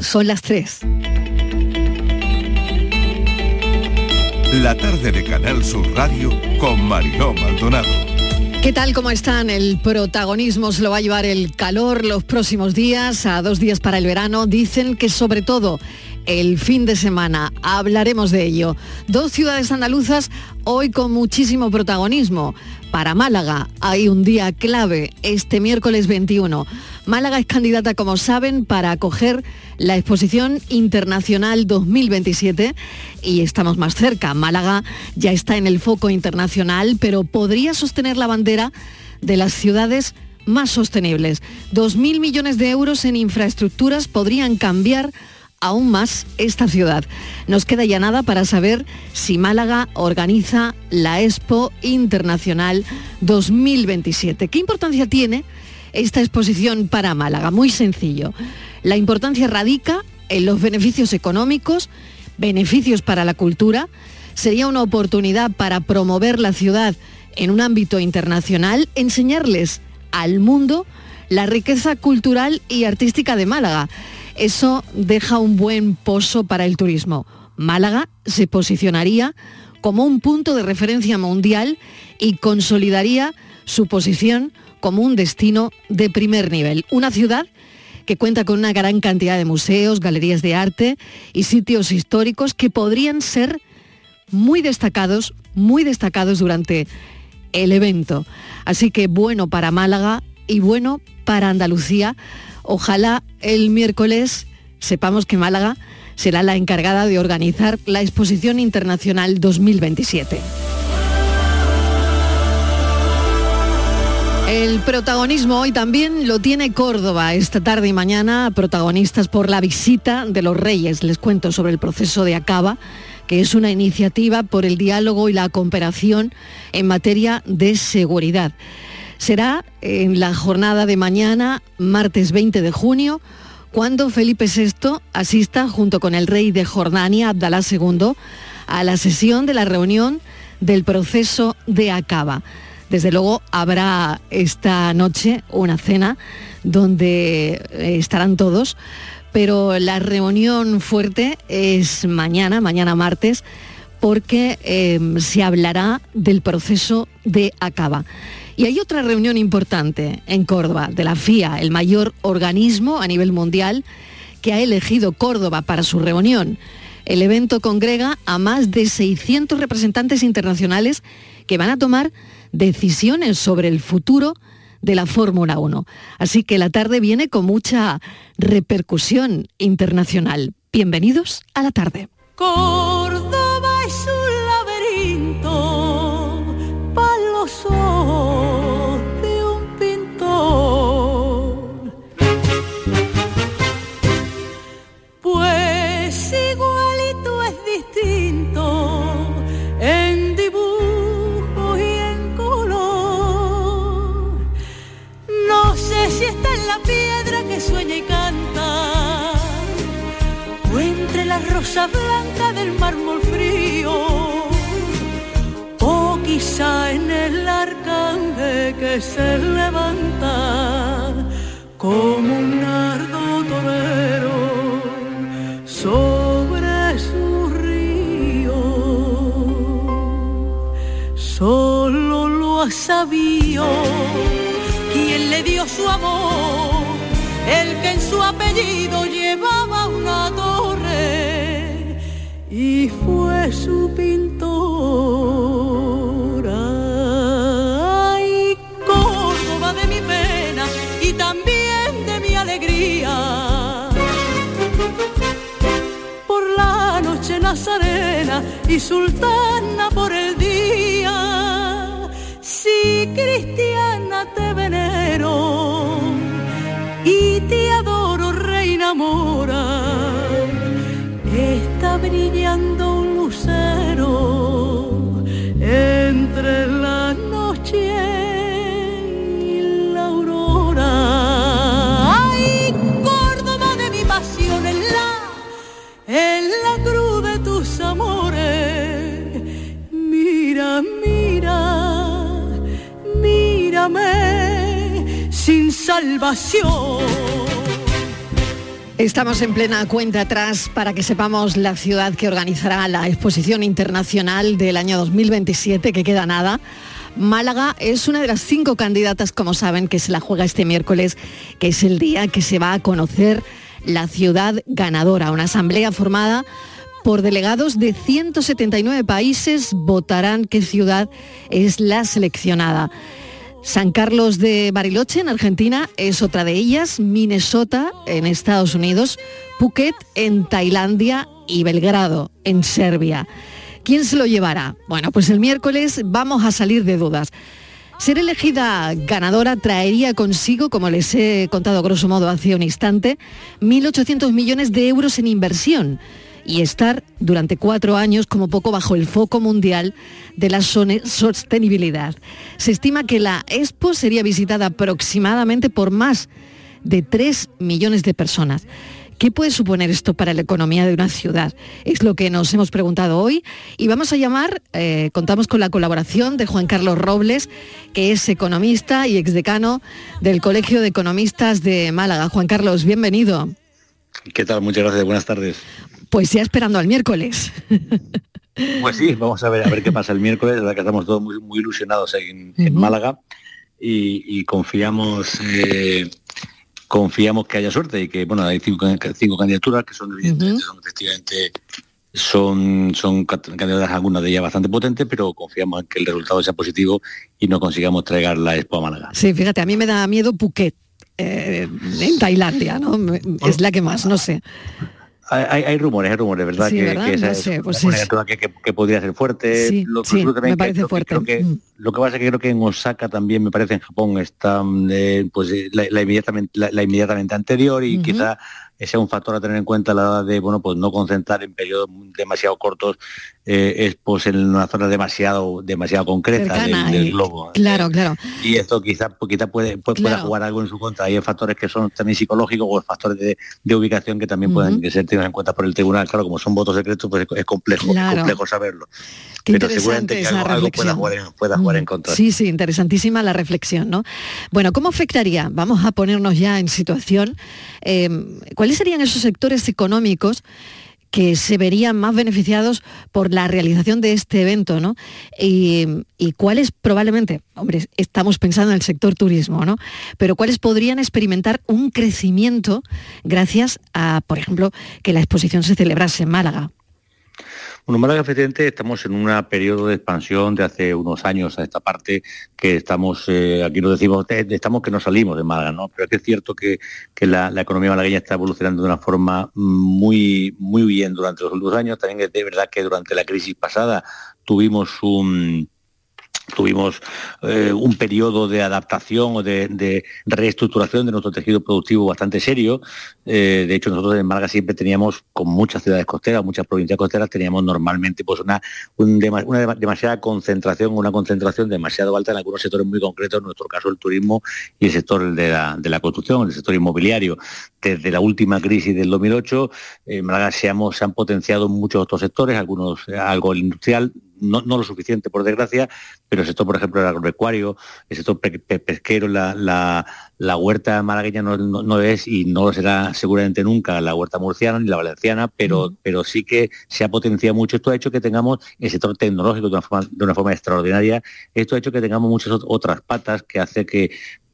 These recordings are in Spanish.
Son las 3. La tarde de Canal Sur Radio con Mariló Maldonado. ¿Qué tal? ¿Cómo están? El protagonismo se lo va a llevar el calor los próximos días, a dos días para el verano. Dicen que sobre todo el fin de semana. Hablaremos de ello. Dos ciudades andaluzas hoy con muchísimo protagonismo. Para Málaga hay un día clave este miércoles 21. Málaga es candidata, como saben, para acoger la Exposición Internacional 2027 y estamos más cerca. Málaga ya está en el foco internacional, pero podría sostener la bandera de las ciudades más sostenibles. 2.000 millones de euros en infraestructuras podrían cambiar aún más esta ciudad. Nos queda ya nada para saber si Málaga organiza la Expo Internacional 2027. ¿Qué importancia tiene esta exposición para Málaga? Muy sencillo. La importancia radica en los beneficios económicos, beneficios para la cultura. Sería una oportunidad para promover la ciudad en un ámbito internacional, enseñarles al mundo la riqueza cultural y artística de Málaga eso deja un buen pozo para el turismo. Málaga se posicionaría como un punto de referencia mundial y consolidaría su posición como un destino de primer nivel. Una ciudad que cuenta con una gran cantidad de museos, galerías de arte y sitios históricos que podrían ser muy destacados, muy destacados durante el evento. Así que bueno para Málaga y bueno para Andalucía Ojalá el miércoles sepamos que Málaga será la encargada de organizar la Exposición Internacional 2027. El protagonismo hoy también lo tiene Córdoba esta tarde y mañana, protagonistas por la visita de los reyes. Les cuento sobre el proceso de Acaba, que es una iniciativa por el diálogo y la cooperación en materia de seguridad será en la jornada de mañana, martes 20 de junio, cuando Felipe VI asista junto con el rey de Jordania, Abdalá II, a la sesión de la reunión del proceso de Acaba. Desde luego habrá esta noche una cena donde eh, estarán todos, pero la reunión fuerte es mañana, mañana martes, porque eh, se hablará del proceso de Acaba. Y hay otra reunión importante en Córdoba de la FIA, el mayor organismo a nivel mundial que ha elegido Córdoba para su reunión. El evento congrega a más de 600 representantes internacionales que van a tomar decisiones sobre el futuro de la Fórmula 1. Así que la tarde viene con mucha repercusión internacional. Bienvenidos a la tarde. Rosa blanca del mármol frío, o quizá en el arcángel que se levanta como un nardo torero sobre su río. Solo lo ha sabido dio su amor, el que en su apellido llevaba una torre y fue su pintora. Ay, Córdoba de mi pena y también de mi alegría. Por la noche nazarena y sultana salvación. Estamos en plena cuenta atrás para que sepamos la ciudad que organizará la exposición internacional del año 2027, que queda nada. Málaga es una de las cinco candidatas, como saben, que se la juega este miércoles, que es el día que se va a conocer la ciudad ganadora, una asamblea formada por delegados de 179 países votarán qué ciudad es la seleccionada. San Carlos de Bariloche, en Argentina, es otra de ellas, Minnesota, en Estados Unidos, Phuket, en Tailandia y Belgrado, en Serbia. ¿Quién se lo llevará? Bueno, pues el miércoles vamos a salir de dudas. Ser elegida ganadora traería consigo, como les he contado grosso modo hace un instante, 1.800 millones de euros en inversión y estar durante cuatro años como poco bajo el foco mundial de la sostenibilidad. Se estima que la Expo sería visitada aproximadamente por más de 3 millones de personas. ¿Qué puede suponer esto para la economía de una ciudad? Es lo que nos hemos preguntado hoy y vamos a llamar, eh, contamos con la colaboración de Juan Carlos Robles, que es economista y exdecano del Colegio de Economistas de Málaga. Juan Carlos, bienvenido. ¿Qué tal? Muchas gracias. Buenas tardes. Pues ya esperando al miércoles. Pues sí, vamos a ver a ver qué pasa el miércoles, la verdad que estamos todos muy, muy ilusionados en, Málaga y, confiamos eh, confiamos que haya suerte y que bueno hay cinco, candidaturas que son evidentemente son efectivamente son, son candidaturas algunas de ellas bastante potentes, pero confiamos en que el resultado sea positivo y no consigamos traer la Expo a Málaga. Sí, fíjate, a mí me da miedo Phuket, eh, en Tailandia, ¿no? Es la que más, no sé. Hay, rumores, hay rumores, ¿verdad? que, que, podría ser fuerte. lo, me parece fuerte. Mm. Lo que pasa es que creo que en Osaka también, me parece en Japón, está eh, pues eh, la, inmediatamente, la, inmediatamente anterior y quizá es un factor a tener en cuenta a la hora de bueno pues no concentrar en periodos demasiado cortos eh, pues en una zona demasiado demasiado concreta del, globo claro claro. Y esto quizá puede, pueda jugar algo en su contra. Hay factores que son también psicológicos o factores de, ubicación que también pueden ser tenidos en cuenta por el tribunal. Claro como son votos secretos pues es complejo es complejo saberlo. Qué pero seguramente que algo, pueda, jugar en, contra. Sí sí interesantísima la reflexión no bueno cómo afectaría vamos a ponernos ya en situación eh, ¿cuáles serían esos sectores económicos que se verían más beneficiados por la realización de este evento, ¿no? Y, cuáles probablemente, hombre, estamos pensando en el sector turismo, ¿no? Pero cuáles podrían experimentar un crecimiento gracias a, por ejemplo, que la exposición se celebrase en Málaga. Bueno, Málaga efectivamente estamos en un periodo de expansión de hace unos años a esta parte que estamos, eh, aquí nos decimos, estamos que no salimos de Málaga, ¿no? Pero es cierto que, la, economía malagueña está evolucionando de una forma muy, muy bien durante los últimos años. También es de verdad que durante la crisis pasada tuvimos un tuvimos eh, un periodo de adaptación o de, reestructuración de nuestro tejido productivo bastante serio. Eh, de hecho, nosotros en Málaga siempre teníamos, con muchas ciudades costeras, muchas provincias costeras, teníamos normalmente pues una, una demasiada concentración, una concentración demasiado alta en algunos sectores muy concretos, en nuestro caso el turismo y el sector de la, de la construcción, el sector inmobiliario. Desde la última crisis del 2008, en Málaga se, se han potenciado muchos otros sectores, algunos algo industrial, no, lo suficiente por desgracia, pero el sector, por ejemplo, el agropecuario, el sector pesquero, la, huerta malagueña no, es y no lo será seguramente nunca la huerta murciana ni la valenciana, pero, pero sí que se ha potenciado mucho. Esto ha hecho que tengamos el sector tecnológico de una forma, de una forma extraordinaria. Esto ha hecho que tengamos muchas otras patas que hace que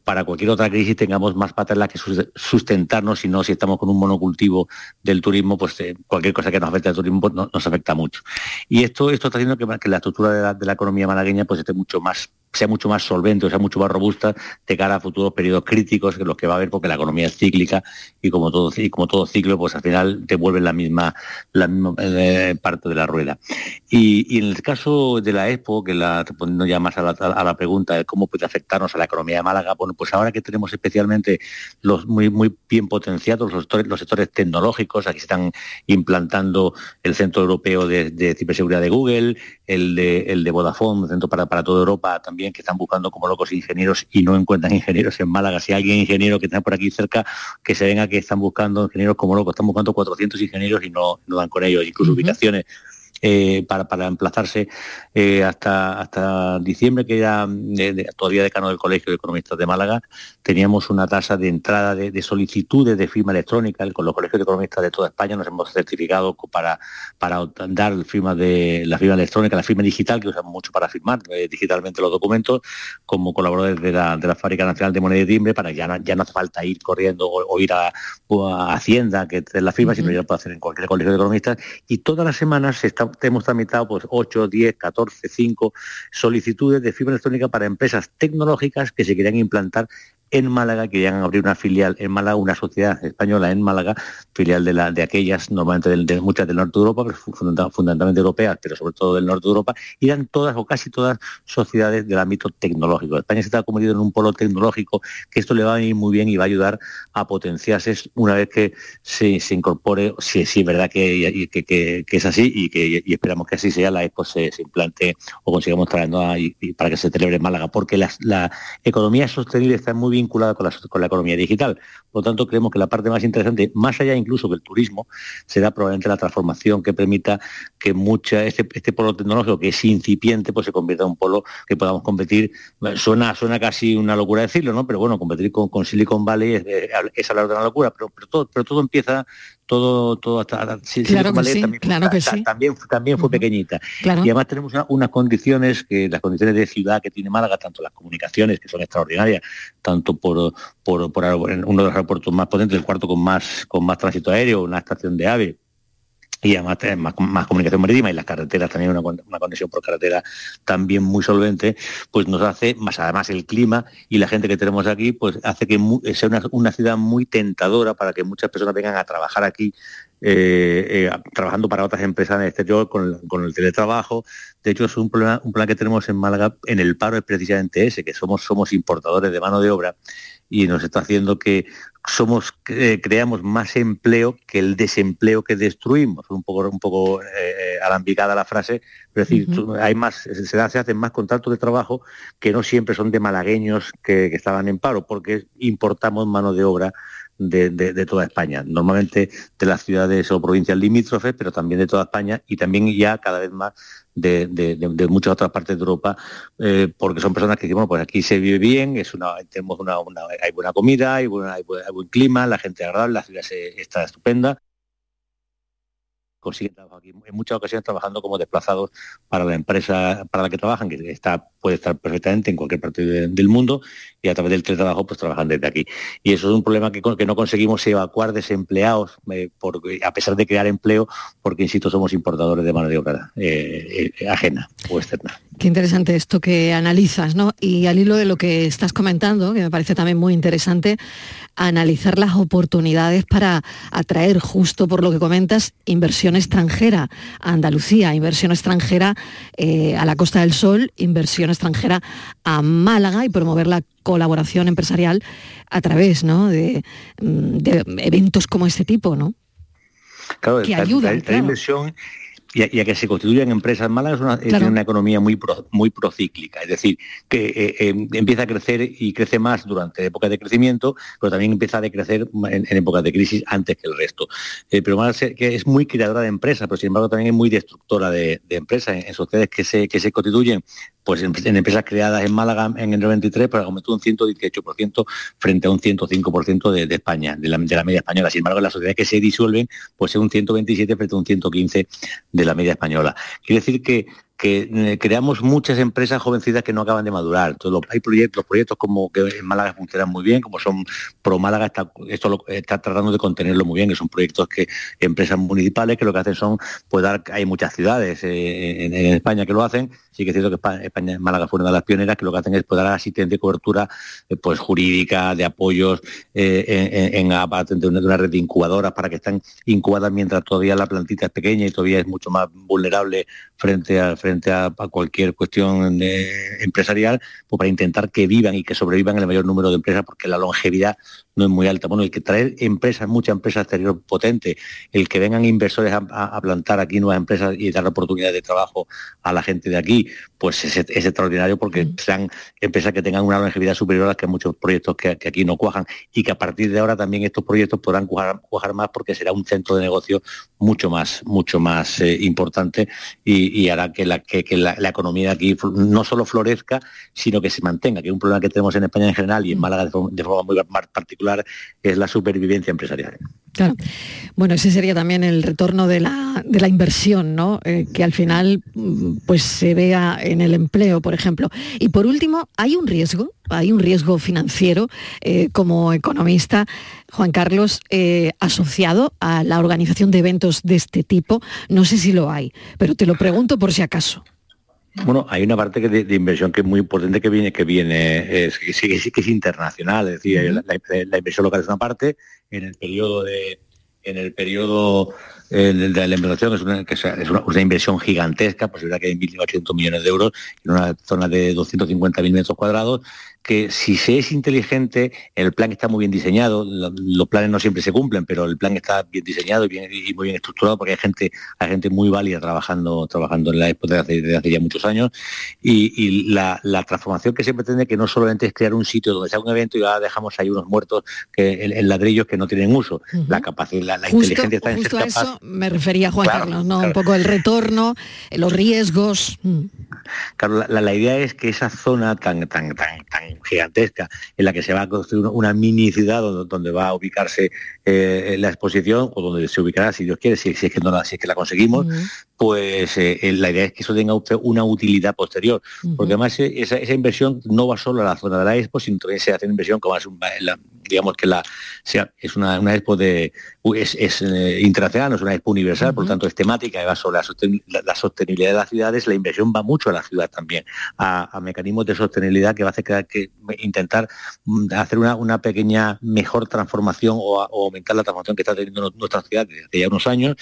para cualquier otra crisis tengamos más patas en las que sustentarnos, si no, si estamos con un monocultivo del turismo, pues eh, cualquier cosa que nos afecte al turismo pues, nos afecta mucho. Y esto, esto está haciendo que, la estructura de la, de la, economía malagueña pues esté mucho más sea mucho más solvente, o sea mucho más robusta de cara a futuros periodos críticos que los que va a haber porque la economía es cíclica y como todo y como todo ciclo pues al final te vuelve la misma la misma eh, parte de la rueda. Y, en el caso de la Expo que la respondiendo ya más a la, pregunta de cómo puede afectarnos a la economía de Málaga bueno pues ahora que tenemos especialmente los muy muy bien potenciados los sectores, los sectores tecnológicos aquí están implantando el centro europeo de, ciberseguridad de Google el de el de Vodafone el centro para, para toda Europa también que están buscando como locos ingenieros y no encuentran ingenieros en Málaga. Si hay alguien ingeniero que está por aquí cerca, que se venga que están buscando ingenieros como locos. Están buscando 400 ingenieros y no, no dan con ellos, incluso ubicaciones eh, para, para, emplazarse eh, hasta, hasta diciembre, que era todavía decano del Colegio de Economistas de Málaga, teníamos una tasa de entrada de, solicitudes de firma electrónica. Con los colegios de economistas de toda España nos hemos certificado para, para dar firma de la firma electrónica, la firma digital, que usamos mucho para firmar eh, digitalmente los documentos, como colaboradores de la, de la Fábrica Nacional de Moneda y Timbre, para que ya no, ya no hace falta ir corriendo o, ir a, Hacienda, que es la firma, sino ya lo puede hacer en cualquier colegio de economistas. Y todas las semanas se está hemos tramitado pues 8, 10, 14, 5 solicitudes de fibra electrónica para empresas tecnológicas que se querían implantar en Málaga, querían abrir una filial en Málaga, una sociedad española en Málaga, filial de, la, de aquellas, normalmente de, muchas del norte de Europa, fundamentalmente europeas, pero sobre todo del norte de Europa, y eran todas o casi todas sociedades del ámbito tecnológico. España se está convertido en un polo tecnológico, que esto le va a venir muy bien y va a ayudar a potenciarse una vez que se, incorpore, si, es verdad que, es así y que esperamos que así sea, la Expo se, implante o consigamos traernos para que se celebre en Málaga, porque la, la economía sostenible está muy bien vinculada con la, economía digital. Por lo tanto, creemos que la parte más interesante, más allá incluso del turismo, será probablemente la transformación que permita que mucha, este, este polo tecnológico que es incipiente, pues se convierta en un polo que podamos competir. Suena, suena casi una locura decirlo, ¿no? Pero bueno, competir con, Silicon Valley es, hablar de una locura, pero, todo, pero todo empieza todo, todo hasta claro que sí, también, claro que sí. también, también fue pequeñita. Y además tenemos unas condiciones, que las condiciones de ciudad que tiene Málaga, tanto las comunicaciones, que son extraordinarias, tanto por, por, por uno de los aeropuertos más potentes, el cuarto con más, con más tránsito aéreo, una estación de AVE, y además más, más, comunicación marítima y las carreteras también una, una, conexión por carretera también muy solvente, pues nos hace, más además el clima y la gente que tenemos aquí, pues hace que sea una, ciudad muy tentadora para que muchas personas vengan a trabajar aquí eh, eh, trabajando para otras empresas en el exterior con, con, el teletrabajo. De hecho, es un, problema, un plan que tenemos en Málaga en el paro es precisamente ese, que somos, somos importadores de mano de obra y nos está haciendo que somos eh, creamos más empleo que el desempleo que destruimos. Un poco, un poco eh, alambicada la frase, pero es decir, hay más, se, hacen más contratos de trabajo que no siempre son de malagueños que estaban en paro, porque importamos mano de obra de, toda España, normalmente de las ciudades o provincias limítrofes, pero también de toda España y también ya cada vez más de, muchas otras partes de Europa, eh, porque son personas que dicen, bueno, pues aquí se vive bien, es una, tenemos una, hay buena comida, hay, hay, buen clima, la gente es agradable, la ciudad está estupenda consiguen trabajar aquí, en muchas ocasiones trabajando como desplazados para la empresa para la que trabajan, que está, puede estar perfectamente en cualquier parte del mundo, y a través del teletrabajo pues trabajan desde aquí. Y eso es un problema que, que no conseguimos evacuar desempleados, eh, a pesar de crear empleo, porque, insisto, somos importadores de mano de obra eh, eh, ajena o externa. Qué interesante esto que analizas, ¿no? Y al hilo de lo que estás comentando, que me parece también muy interesante, analizar las oportunidades para atraer, justo por lo que comentas, inversión extranjera a Andalucía, inversión extranjera eh, a la Costa del Sol, inversión extranjera a Málaga y promover la colaboración empresarial a través ¿no? de, mm, eventos como este tipo, ¿no? Claro, que ayudan, inversión y a, que se constituyan empresas malas es una, una economía muy, muy procíclica, es decir, que eh, eh, empieza a crecer y crece más durante épocas de crecimiento, pero también empieza a decrecer en, épocas de crisis antes que el resto. Eh, pero más que es muy creadora de empresas, pero sin embargo también es muy destructora de, empresas, en, sociedades que se, que se constituyen pues en, empresas creadas en Málaga en el 93, pues aumentó un 118% frente a un 105% de, España, de la, de la, media española. Sin embargo, las sociedades que se disuelven, pues es un 127 frente a un 115 de la media española. Quiere decir que que eh, creamos muchas empresas jovencitas que no acaban de madurar. Entonces, hay proyectos, proyectos como que en Málaga funcionan muy bien, como son Pro Málaga, está, esto lo, está tratando de contenerlo muy bien, que son proyectos que empresas municipales que lo que hacen son, pues hay muchas ciudades eh, en, España que lo hacen, sí que es cierto que España, Málaga fue una de las pioneras que lo que hacen es poder dar asistencia y cobertura eh, pues jurídica, de apoyos en, en, de una red de incubadoras para que estén incubadas mientras todavía la plantita es pequeña y todavía es mucho más vulnerable frente a frente a, cualquier cuestión empresarial, pues para intentar que vivan y que sobrevivan el mayor número de empresas, porque la longevidad no es muy alta. Bueno, el que traer empresas, muchas empresas exterior potentes, el que vengan inversores a, plantar aquí nuevas empresas y dar oportunidades de trabajo a la gente de aquí, pues es, extraordinario porque mm. sean empresas que tengan una longevidad superior a que muchos proyectos que, aquí no cuajan y que a partir de ahora también estos proyectos podrán cuajar, más porque será un centro de negocio mucho más, mucho más eh, importante y, hará que, la, que, la, economía de aquí no solo florezca, sino que se mantenga, que es un problema que tenemos en España en general y en mm. Málaga de forma, muy particular es la supervivencia empresarial. Claro. Bueno, ese sería también el retorno de la, inversión, ¿no? Eh, que al final pues se vea en el empleo, por ejemplo. Y por último, ¿hay un riesgo? ¿Hay un riesgo financiero eh, como economista, Juan Carlos, eh, asociado a la organización de eventos de este tipo? No sé si lo hay, pero te lo pregunto por si acaso. Bueno, hay una parte de, inversión que es muy importante que viene, que viene, es, que, que es internacional, es decir, la, inversión local es una parte, en el periodo de, en el periodo eh, de la inversión es una, es una, inversión gigantesca, pues verdad que hay 1.800 millones de euros en una zona de 250.000 metros cuadrados, que si se es inteligente, el plan está muy bien diseñado, los planes no siempre se cumplen, pero el plan está bien diseñado y, bien, muy bien estructurado porque hay gente, hay gente muy válida trabajando, trabajando en la Expo desde hace, ya muchos años y, la, transformación que se pretende que no solamente es crear un sitio donde sea un evento y ahora dejamos ahí unos muertos que en, ladrillos que no tienen uso. La capacidad, la, inteligencia está en ser capaz... eso me refería Juan Carlos, ¿no? Un poco el retorno, los riesgos. Mm. Claro, la, idea es que esa zona tan, tan, tan, tan gigantesca en la que se va a construir una, mini ciudad donde, va a ubicarse eh, la exposición o donde se ubicará, si Dios quiere, si, es, que no la, si es que la conseguimos, pues eh, eh, la idea es que eso tenga una utilidad posterior, porque además esa, inversión no va solo a la zona de la expo, sino también se hace una inversión como es digamos que la sea, es una, expo de es, internacional, no es una expo universal, por lo tanto es temática va sobre la, sostenibilidad de las ciudades, la inversión va mucho a la ciudad también, a, mecanismos de sostenibilidad que va a hacer que, intentar mm, hacer una, pequeña mejor transformación o, aumentar la transformación que está teniendo nuestra ciudad desde hace ya unos años,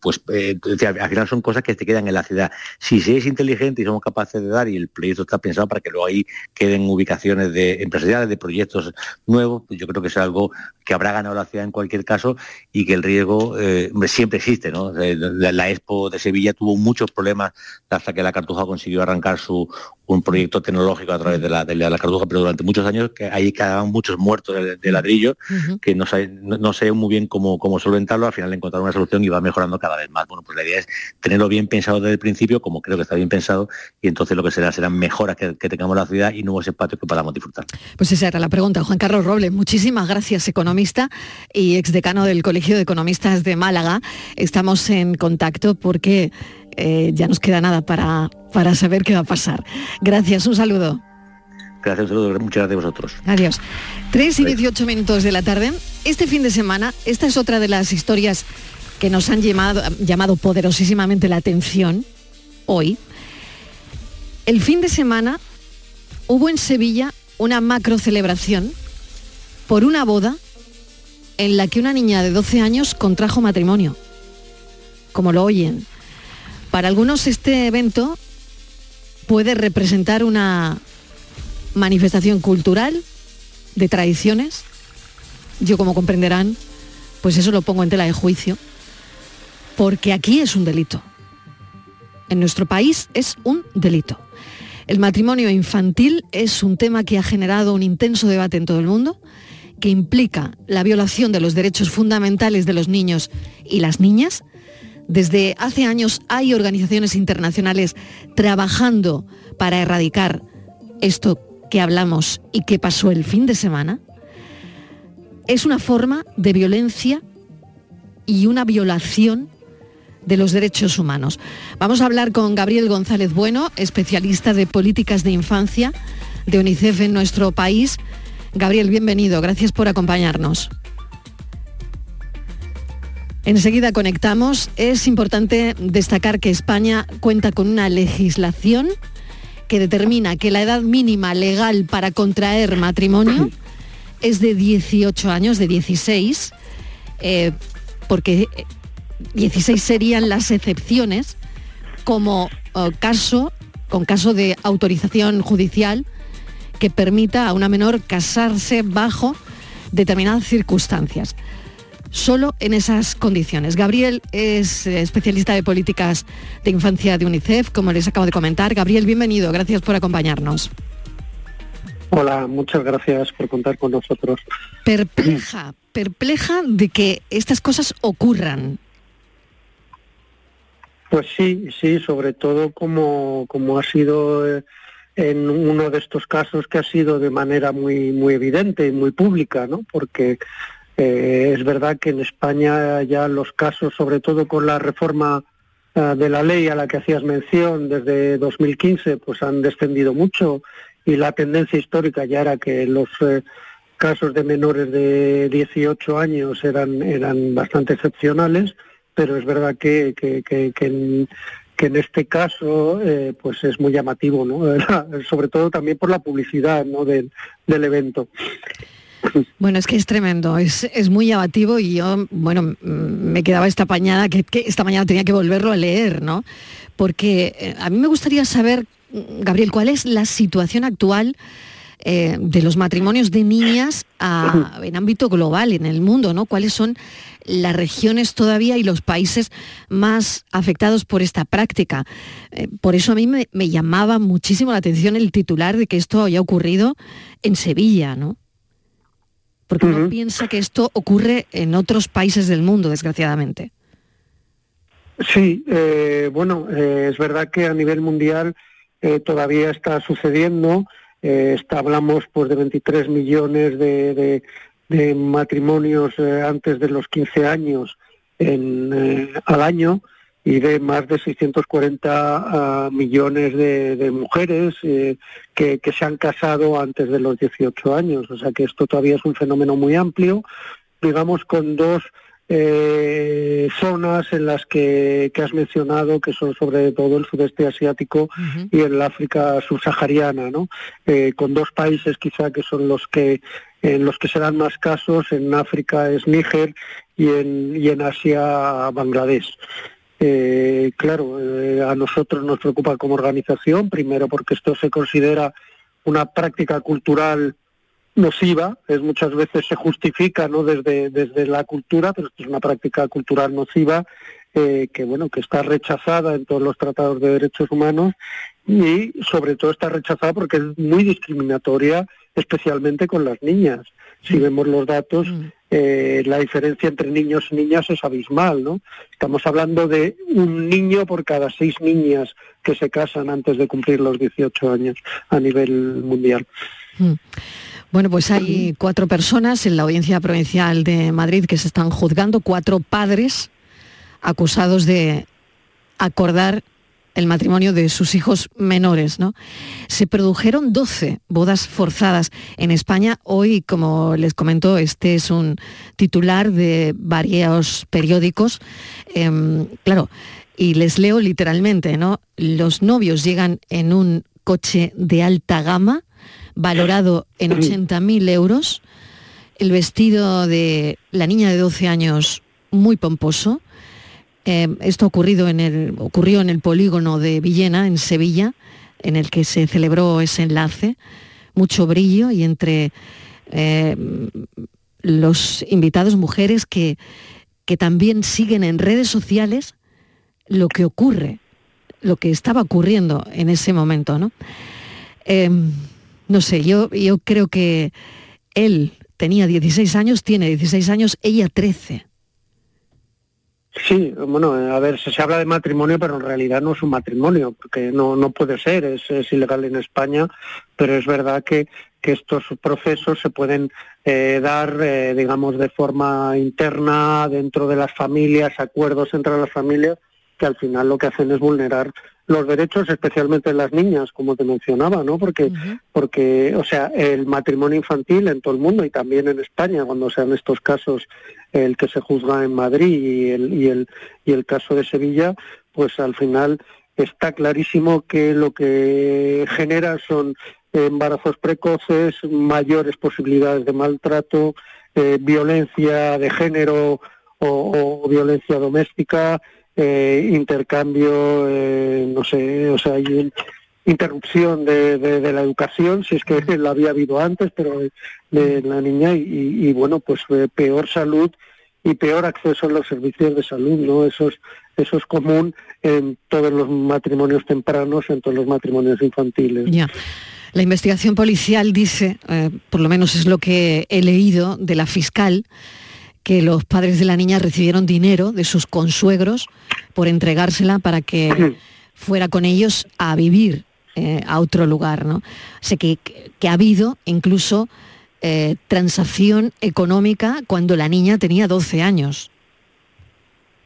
pues al final son cosas que te quedan en la ciudad. Si se es inteligente y somos capaces de dar, y el proyecto está pensado para que luego ahí queden ubicaciones de empresariales, de proyectos nuevos, pues yo creo que es algo que habrá ganado la ciudad en cualquier caso y que el riesgo eh, siempre existe. ¿no? La, Expo de Sevilla tuvo muchos problemas hasta que la Cartuja consiguió arrancar su un proyecto tecnológico a través de la, de la Cartuja, pero durante muchos años que ahí quedaban muchos muertos de, ladrillo, que no sé, no, sé muy bien cómo, cómo solventarlo, al final encontrar una solución y va mejorando cada vez más. Bueno, pues la idea es tenerlo bien pensado desde el principio, como creo que está bien pensado, y entonces lo que será serán mejoras que, tengamos la ciudad y nuevos espacios que podamos disfrutar. Pues esa era la pregunta. Juan Carlos Robles, muchísimas gracias, economista y exdecano del Colegio de Economistas de Málaga. Estamos en contacto porque eh, ya nos queda nada para, para saber qué va a pasar. Gracias, un saludo. Gracias, un saludo, muchas gracias a vosotros. Adiós. 3 y 18 minutos de la tarde. Este fin de semana, esta es otra de las historias que nos han llamado, llamado poderosísimamente la atención hoy. El fin de semana hubo en Sevilla una macro celebración por una boda en la que una niña de 12 años contrajo matrimonio. Como lo oyen. Para algunos este evento puede representar una manifestación cultural de tradiciones. Yo, como comprenderán, pues eso lo pongo en tela de juicio, porque aquí es un delito. En nuestro país es un delito. El matrimonio infantil es un tema que ha generado un intenso debate en todo el mundo, que implica la violación de los derechos fundamentales de los niños y las niñas desde hace años hay organizaciones internacionales trabajando para erradicar esto que hablamos y que pasó el fin de semana. Es una forma de violencia y una violación de los derechos humanos. Vamos a hablar con Gabriel González Bueno, especialista de políticas de infancia de UNICEF en nuestro país. Gabriel, bienvenido. Gracias por acompañarnos. Enseguida conectamos. Es importante destacar que España cuenta con una legislación que determina que la edad mínima legal para contraer matrimonio es de 18 años, de 16, eh, porque 16 serían las excepciones como eh, caso, con caso de autorización judicial que permita a una menor casarse bajo determinadas circunstancias. Solo en esas condiciones. Gabriel es eh, especialista de políticas de infancia de UNICEF, como les acabo de comentar. Gabriel, bienvenido. Gracias por acompañarnos. Hola, muchas gracias por contar con nosotros. Perpleja, perpleja de que estas cosas ocurran. Pues sí, sí, sobre todo como, como ha sido eh, en uno de estos casos que ha sido de manera muy, muy evidente y muy pública, ¿no? Porque eh, es verdad que en España ya los casos, sobre todo con la reforma eh, de la ley a la que hacías mención desde 2015, pues han descendido mucho y la tendencia histórica ya era que los eh, casos de menores de 18 años eran, eran bastante excepcionales, pero es verdad que, que, que, en, este caso eh, pues es muy llamativo, ¿no? sobre todo también por la publicidad ¿no? del, del evento. Bueno, es que es tremendo, es, es, muy llamativo y yo, bueno, me quedaba esta pañada que, que, esta mañana tenía que volverlo a leer, ¿no? Porque eh, a mí me gustaría saber Gabriel, ¿cuál es la situación actual eh, de los matrimonios de niñas en ámbito global, en el mundo? ¿no? ¿Cuáles son las regiones todavía y los países más afectados por esta práctica? Eh, por eso a mí me, llamaba muchísimo la atención el titular de que esto haya ocurrido en Sevilla, ¿no? Porque uno piensa que esto ocurre en otros países del mundo, desgraciadamente. Sí, eh, bueno, es verdad que a nivel mundial eh, todavía está sucediendo. Eh, está, hablamos pues, de 23 millones de, de, matrimonios eh, antes de los 15 años en, al año y de más de 640 ah, millones de, de mujeres que, que, se han casado antes de los 18 años. O sea que esto todavía es un fenómeno muy amplio, digamos con dos eh, zonas en las que, has mencionado, que son sobre todo el sudeste asiático y el África subsahariana, ¿no? Eh, con dos países quizá que son los que en los que se dan más casos, en África es Níger y en, y en Asia Bangladesh. Eh, claro, eh, a nosotros nos preocupa como organización, primero porque esto se considera una práctica cultural nociva, es muchas veces se justifica ¿no? desde, desde la cultura, pero esto es una práctica cultural nociva eh, que bueno que está rechazada en todos los tratados de derechos humanos y sobre todo está rechazada porque es muy discriminatoria, especialmente con las niñas. Si vemos los datos, mm. eh, la diferencia entre niños y niñas es abismal, ¿no? Estamos hablando de un niño por cada seis niñas que se casan antes de cumplir los 18 años a nivel mundial. Mm. Bueno, pues hay cuatro personas en la Audiencia Provincial de Madrid que se están juzgando, cuatro padres acusados de acordar el matrimonio de sus hijos menores. ¿no? Se produjeron 12 bodas forzadas en España. Hoy, como les comento, este es un titular de varios periódicos. Em, claro, y les leo literalmente, ¿no? Los novios llegan en un coche de alta gama valorado en 80.000 euros, el vestido de la niña de 12 años muy pomposo. Eh, esto ocurrido en el, ocurrió en el polígono de Villena, en Sevilla, en el que se celebró ese enlace. Mucho brillo y entre eh, los invitados mujeres que, que también siguen en redes sociales lo que ocurre, lo que estaba ocurriendo en ese momento. ¿no? Em, no sé, yo, yo creo que él tenía 16 años, tiene 16 años, ella 13. Sí, bueno, a ver, se, habla de matrimonio, pero en realidad no es un matrimonio, porque no, no puede ser, es, ilegal en España, pero es verdad que, que estos procesos se pueden eh, dar, eh, digamos, de forma interna dentro de las familias, acuerdos entre las familias, que al final lo que hacen es vulnerar los derechos, especialmente de las niñas, como te mencionaba, ¿no? Porque, porque, o sea, el matrimonio infantil en todo el mundo y también en España, cuando sean estos casos el que se juzga en Madrid y el, y el, y el caso de Sevilla, pues al final está clarísimo que lo que genera son embarazos precoces, mayores posibilidades de maltrato, eh, violencia de género o violencia doméstica, eh, intercambio, eh, no sé, o sea, hay interrupción de, la educación, si es que la había habido antes, pero de, la niña, y, bueno, pues eh, peor salud y peor acceso a los servicios de salud, ¿no? Eso es, eso es común en todos los matrimonios tempranos, en todos los matrimonios infantiles. Ya. La investigación policial dice, eh, por lo menos es lo que he leído de la fiscal, que los padres de la niña recibieron dinero de sus consuegros por entregársela para que fuera con ellos a vivir eh, a otro lugar. ¿no? O sea que, que ha habido incluso eh, transacción económica cuando la niña tenía 12 años.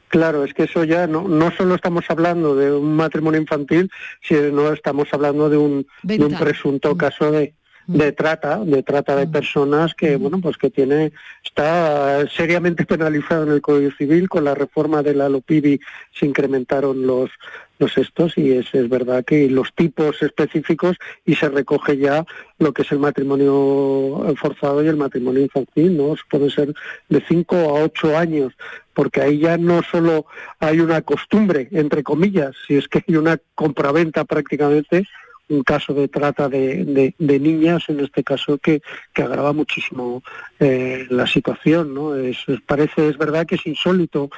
Claro, es que eso ya no, no solo estamos hablando de un matrimonio infantil, sino estamos hablando de un, de un presunto caso de, de trata, de trata de personas que, bueno, pues que tiene, está seriamente penalizado en el Código Civil, con la reforma de la LOPIBI se incrementaron los, los estos y es, es verdad que los tipos específicos y se recoge ya lo que es el matrimonio forzado y el matrimonio infantil, ¿no? Puede ser de 5 a 8 años, porque ahí ya no solo hay una costumbre, entre comillas, si es que hay una compraventa prácticamente, un caso de trata de, de, niñas, en este caso, que, que agrava muchísimo eh, la situación. ¿no? Es, parece, es verdad que es insólito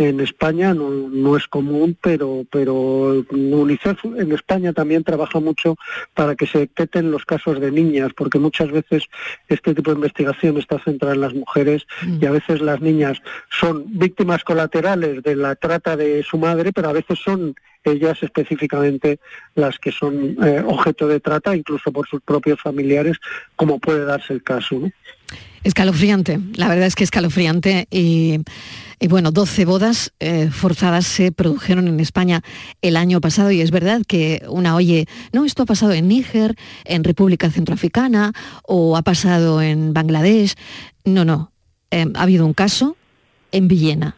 en España no, no, es común, pero, pero UNICEF en España también trabaja mucho para que se detecten los casos de niñas, porque muchas veces este tipo de investigación está centrada en las mujeres y a veces las niñas son víctimas colaterales de la trata de su madre, pero a veces son ellas específicamente las que son eh, objeto de trata, incluso por sus propios familiares, como puede darse el caso. Escalofriante, la verdad es que escalofriante y, bueno, 12 bodas eh, forzadas se produjeron en España el año pasado y es verdad que una oye, no, esto ha pasado en Níger, en República Centroafricana o ha pasado en Bangladesh. No, no, eh, ha habido un caso en Villena,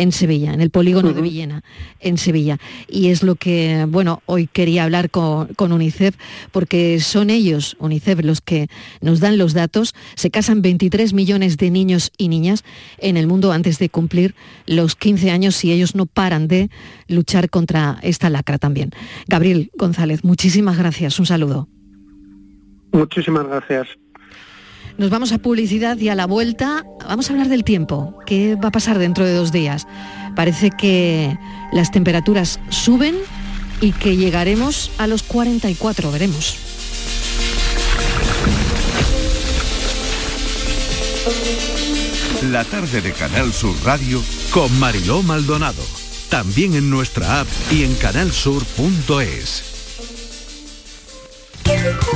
en Sevilla, en el polígono de Villena, en Sevilla. Y es lo que, bueno, hoy quería hablar con, UNICEF, porque son ellos, UNICEF, los que nos dan los datos. Se casan 23 millones de niños y niñas en el mundo antes de cumplir los 15 años y ellos no paran de luchar contra esta lacra también. Gabriel González, muchísimas gracias. Un saludo. Muchísimas gracias. Nos vamos a publicidad y a la vuelta vamos a hablar del tiempo. ¿Qué va a pasar dentro de dos días? Parece que las temperaturas suben y que llegaremos a los 44, veremos. La tarde de Canal Sur Radio con Mariló Maldonado. También en nuestra app y en canalsur.es.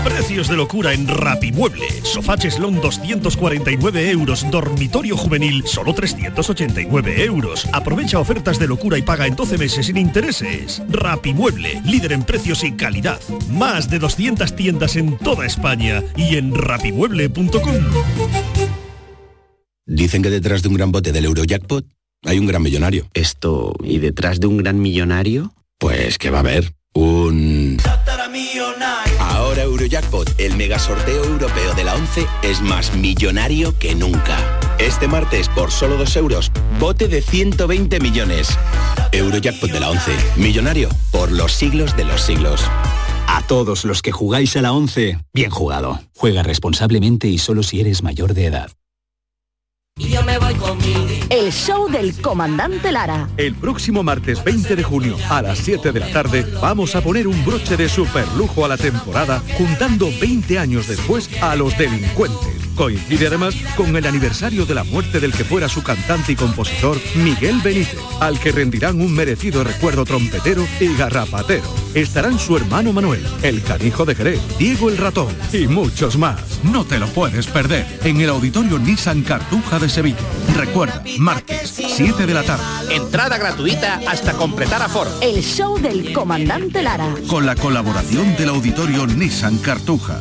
Precios de locura en Rapimueble. Sofá Cheslón 249 euros. Dormitorio juvenil solo 389 euros. Aprovecha ofertas de locura y paga en 12 meses sin intereses. Rapimueble, líder en precios y calidad. Más de 200 tiendas en toda España y en rapimueble.com. Dicen que detrás de un gran bote del Eurojackpot hay un gran millonario. Esto, ¿y detrás de un gran millonario? Pues que va a haber un... Eurojackpot, el mega sorteo europeo de la 11, es más millonario que nunca. Este martes, por solo 2 euros, bote de 120 millones. Eurojackpot de la 11, millonario por los siglos de los siglos. A todos los que jugáis a la 11, bien jugado. Juega responsablemente y solo si eres mayor de edad. El show del comandante Lara. El próximo martes 20 de junio a las 7 de la tarde vamos a poner un broche de super lujo a la temporada juntando 20 años después a los delincuentes. Coincide además con el aniversario de la muerte del que fuera su cantante y compositor Miguel Benítez, al que rendirán un merecido recuerdo trompetero y garrapatero. Estarán su hermano Manuel, el canijo de Jerez, Diego el ratón y muchos más. No te lo puedes perder en el auditorio Nissan Cartuja de Sevilla. Recuerda, martes, 7 de la tarde. Entrada gratuita hasta completar aforo. El show del comandante Lara. Con la colaboración del auditorio Nissan Cartuja.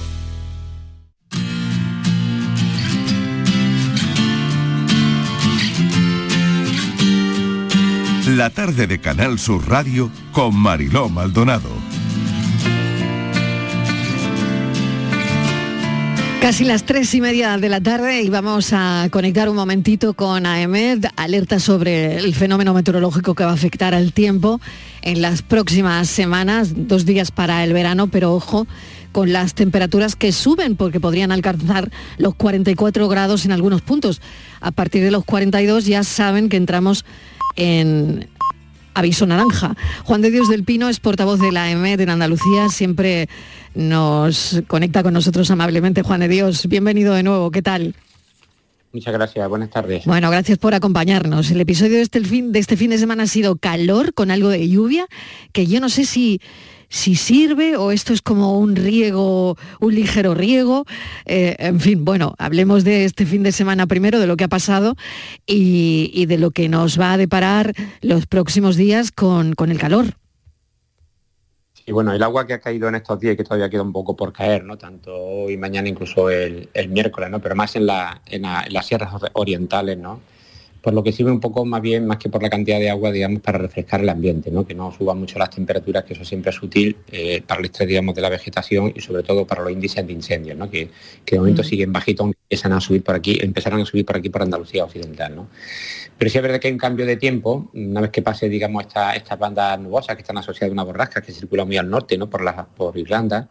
La tarde de Canal Sur Radio con Mariló Maldonado. Casi las tres y media de la tarde y vamos a conectar un momentito con AEMED, alerta sobre el fenómeno meteorológico que va a afectar al tiempo en las próximas semanas, dos días para el verano, pero ojo con las temperaturas que suben porque podrían alcanzar los 44 grados en algunos puntos. A partir de los 42 ya saben que entramos en aviso naranja. Juan de Dios del Pino es portavoz de la AEMED en Andalucía, siempre nos conecta con nosotros amablemente. Juan de Dios, bienvenido de nuevo, ¿qué tal? Muchas gracias, buenas tardes. Bueno, gracias por acompañarnos. El episodio de este, fin, de este fin de semana ha sido calor con algo de lluvia, que yo no sé si si sirve o esto es como un riego, un ligero riego. Eh, en fin, bueno, hablemos de este fin de semana primero, de lo que ha pasado y, de lo que nos va a deparar los próximos días con, el calor. Y bueno, el agua que ha caído en estos días y que todavía queda un poco por caer, ¿no? Tanto hoy, mañana, incluso el, miércoles, ¿no? Pero más en, la, en las sierras orientales, ¿no? Por lo que sirve un poco más bien, más que por la cantidad de agua, digamos, para refrescar el ambiente, ¿no? que no suban mucho las temperaturas, que eso siempre es útil eh, para el estrés, digamos, de la vegetación y sobre todo para los índices de incendios, ¿no? que, de momento mm. siguen bajitos, empiezan a subir por aquí, empezarán a subir por aquí por Andalucía Occidental. ¿no? Pero sí es verdad que hay un cambio de tiempo, una vez que pase, digamos, estas esta bandas nubosas que están asociadas a una borrasca que circula muy al norte, ¿no? por, la, por Irlanda,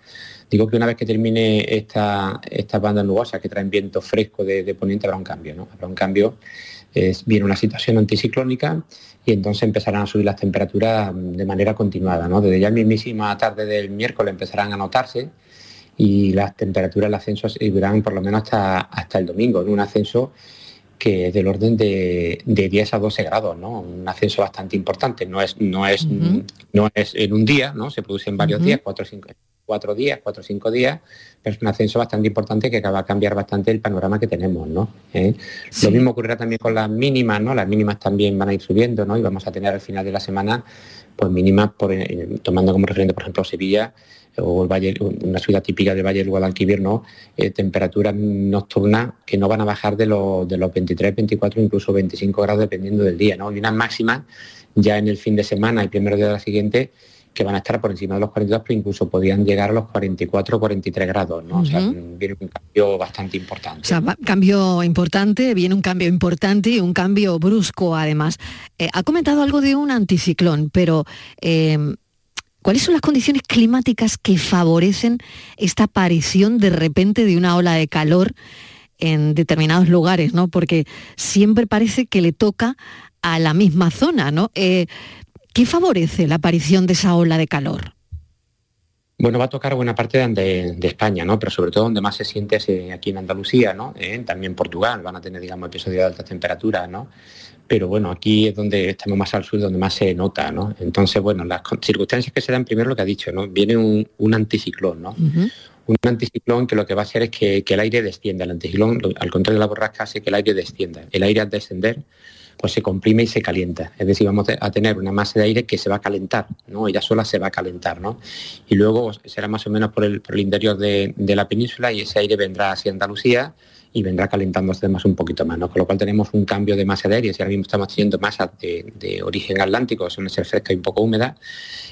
digo que una vez que termine esta, estas bandas nubosas que traen viento fresco de, de poniente, habrá un cambio, ¿no? habrá un cambio viene una situación anticiclónica y entonces empezarán a subir las temperaturas de manera continuada. Desde ya mismísima tarde del miércoles empezarán a notarse y las temperaturas, el ascenso seguirán por lo menos hasta, hasta el domingo, en un ascenso que es del orden de, 10 a 12 grados, ¿no? Un ascenso bastante importante. No es, no es, no es en un día, ¿no? Se produce en varios días, cuatro cinco cuatro días, cuatro o cinco días, pero es un ascenso bastante importante que acaba a cambiar bastante el panorama que tenemos, ¿no? ¿Eh? Lo mismo ocurrirá también con las mínimas, ¿no? Las mínimas también van a ir subiendo, ¿no? Y vamos a tener al final de la semana, pues mínimas, por, eh, tomando como referente, por ejemplo, Sevilla, o el valle, una ciudad típica del Valle del Guadalquivir, ¿no? Eh, temperaturas nocturnas que no van a bajar de los, de los 23, 24, incluso 25 grados dependiendo del día, ¿no? Y unas máximas ya en el fin de semana y primero día de la siguiente que van a estar por encima de los 42, pero incluso podrían llegar a los 44 o 43 grados, ¿no? O sea, viene un cambio bastante importante. O sea, cambio importante, viene un cambio importante y un cambio brusco además. Eh, ha comentado algo de un anticiclón, pero em, ¿cuáles son las condiciones climáticas que favorecen esta aparición de repente de una ola de calor en determinados lugares, ¿no? Porque siempre parece que le toca a la misma zona, ¿no? Eh, ¿Qué favorece la aparición de esa ola de calor? Bueno, va a tocar buena parte de, España, ¿no? Pero sobre todo donde más se siente es eh, aquí en Andalucía, ¿no? Eh, también Portugal van a tener, digamos, episodios de altas temperaturas, ¿no? Pero bueno, aquí es donde estamos más al sur, donde más se nota, ¿no? Entonces, bueno, las circunstancias que se dan, primero lo que ha dicho, ¿no? Viene un, anticiclón, ¿no? Un anticiclón que lo que va a hacer es que, que el aire descienda. El anticiclón, al contrario de la borrasca, hace que el aire descienda. El aire al descender pues se comprime y se calienta. Es decir, vamos a tener una masa de aire que se va a calentar, ¿no? Ella sola se va a calentar, ¿no? Y luego será más o menos por el, interior de, la península y ese aire vendrá hacia Andalucía y vendrá calentándose más un poquito más, ¿no? Con lo cual tenemos un cambio de masa de aire. Si ahora mismo estamos teniendo masa de, origen atlántico, suele ser fresca y un poco húmeda,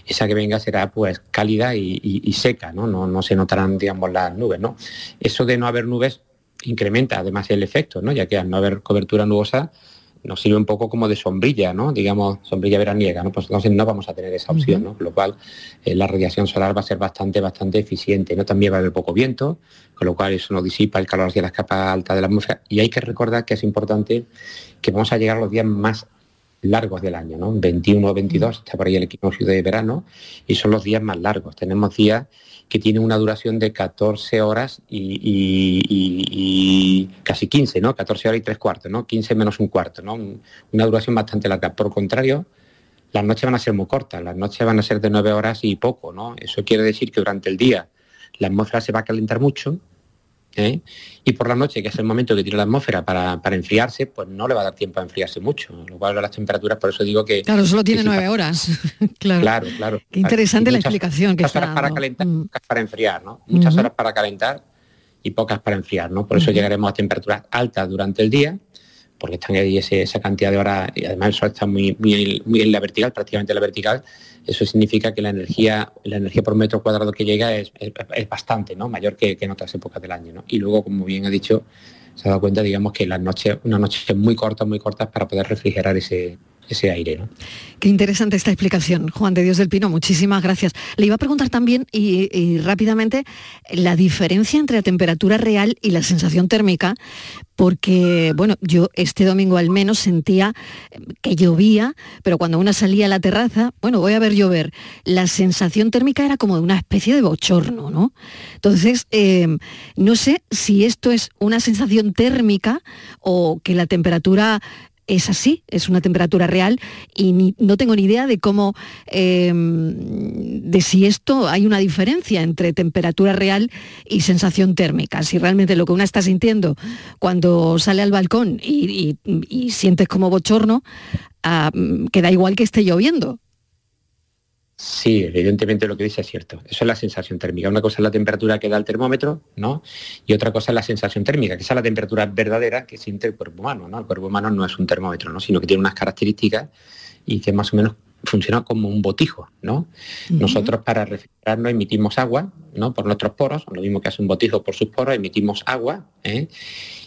esa que venga será pues cálida y, seca, ¿no? ¿no? ¿no? se notarán, digamos, las nubes, ¿no? Eso de no haber nubes incrementa además el efecto, ¿no? Ya que al no haber cobertura nubosa, nos sirve un poco como de sombrilla, ¿no? Digamos, sombrilla veraniega, ¿no? Pues entonces no vamos a tener esa opción, ¿no? Con lo cual eh, la radiación solar va a ser bastante, bastante eficiente, ¿no? También va a haber poco viento, con lo cual eso no disipa el calor hacia las capas altas de la atmósfera. Y hay que recordar que es importante que vamos a llegar a los días más largos del año, ¿no? 21 o 22, está por ahí el equinoccio de verano, y son los días más largos. Tenemos días que tiene una duración de 14 horas y, casi 15, ¿no? 14 horas y tres cuartos, ¿no? 15 menos un cuarto, ¿no? Una duración bastante larga. Por contrario, las noches van a ser muy cortas, las noches van a ser de 9 horas y poco, ¿no? Eso quiere decir que durante el día la atmósfera se va a calentar mucho, ¿eh? Y por la noche, que es el momento que tiene la atmósfera para, enfriarse, pues no le va a dar tiempo a enfriarse mucho. Lo cual las temperaturas, por eso digo que... Claro, solo tiene nueve horas. claro. claro, Qué interesante la explicación que muchas horas para calentar, mm. para enfriar, ¿no? Muchas horas para calentar y pocas para enfriar, ¿no? Por eso llegaremos a temperaturas altas durante el día, porque están ahí esa cantidad de horas y además el sol está muy, muy, en la vertical, prácticamente en la vertical, eso significa que la energía, la energía por metro cuadrado que llega es, bastante, ¿no? Mayor que, en otras épocas del año, Y luego, como bien ha dicho, se ha dado cuenta, digamos, que las noches, unas noches muy cortas, muy cortas para poder refrigerar ese, ese aire. ¿no? Qué interesante esta explicación, Juan de Dios del Pino, muchísimas gracias. Le iba a preguntar también y, rápidamente la diferencia entre la temperatura real y la sensación térmica, porque, bueno, yo este domingo al menos sentía que llovía, pero cuando uno salía a la terraza, bueno, voy a ver llover, la sensación térmica era como de una especie de bochorno, ¿no? Entonces, em, no sé si esto es una sensación térmica o que la temperatura es así, es una temperatura real y no tengo ni idea de cómo, em, de si esto hay una diferencia entre temperatura real y sensación térmica. Si realmente lo que una está sintiendo cuando sale al balcón y, sientes como bochorno, ah, queda igual que esté lloviendo. Sí, evidentemente lo que dice es cierto. Eso es la sensación térmica. Una cosa es la temperatura que da el termómetro, ¿no? Y otra cosa es la sensación térmica, que es la temperatura verdadera que siente el cuerpo humano, ¿no? El cuerpo humano no es un termómetro, ¿no? Sino que tiene unas características y que más o menos funciona como un botijo, ¿no? Nosotros para refrigerarnos emitimos agua, ¿no? Por nuestros poros, lo mismo que hace un botijo por sus poros, emitimos agua, ¿eh?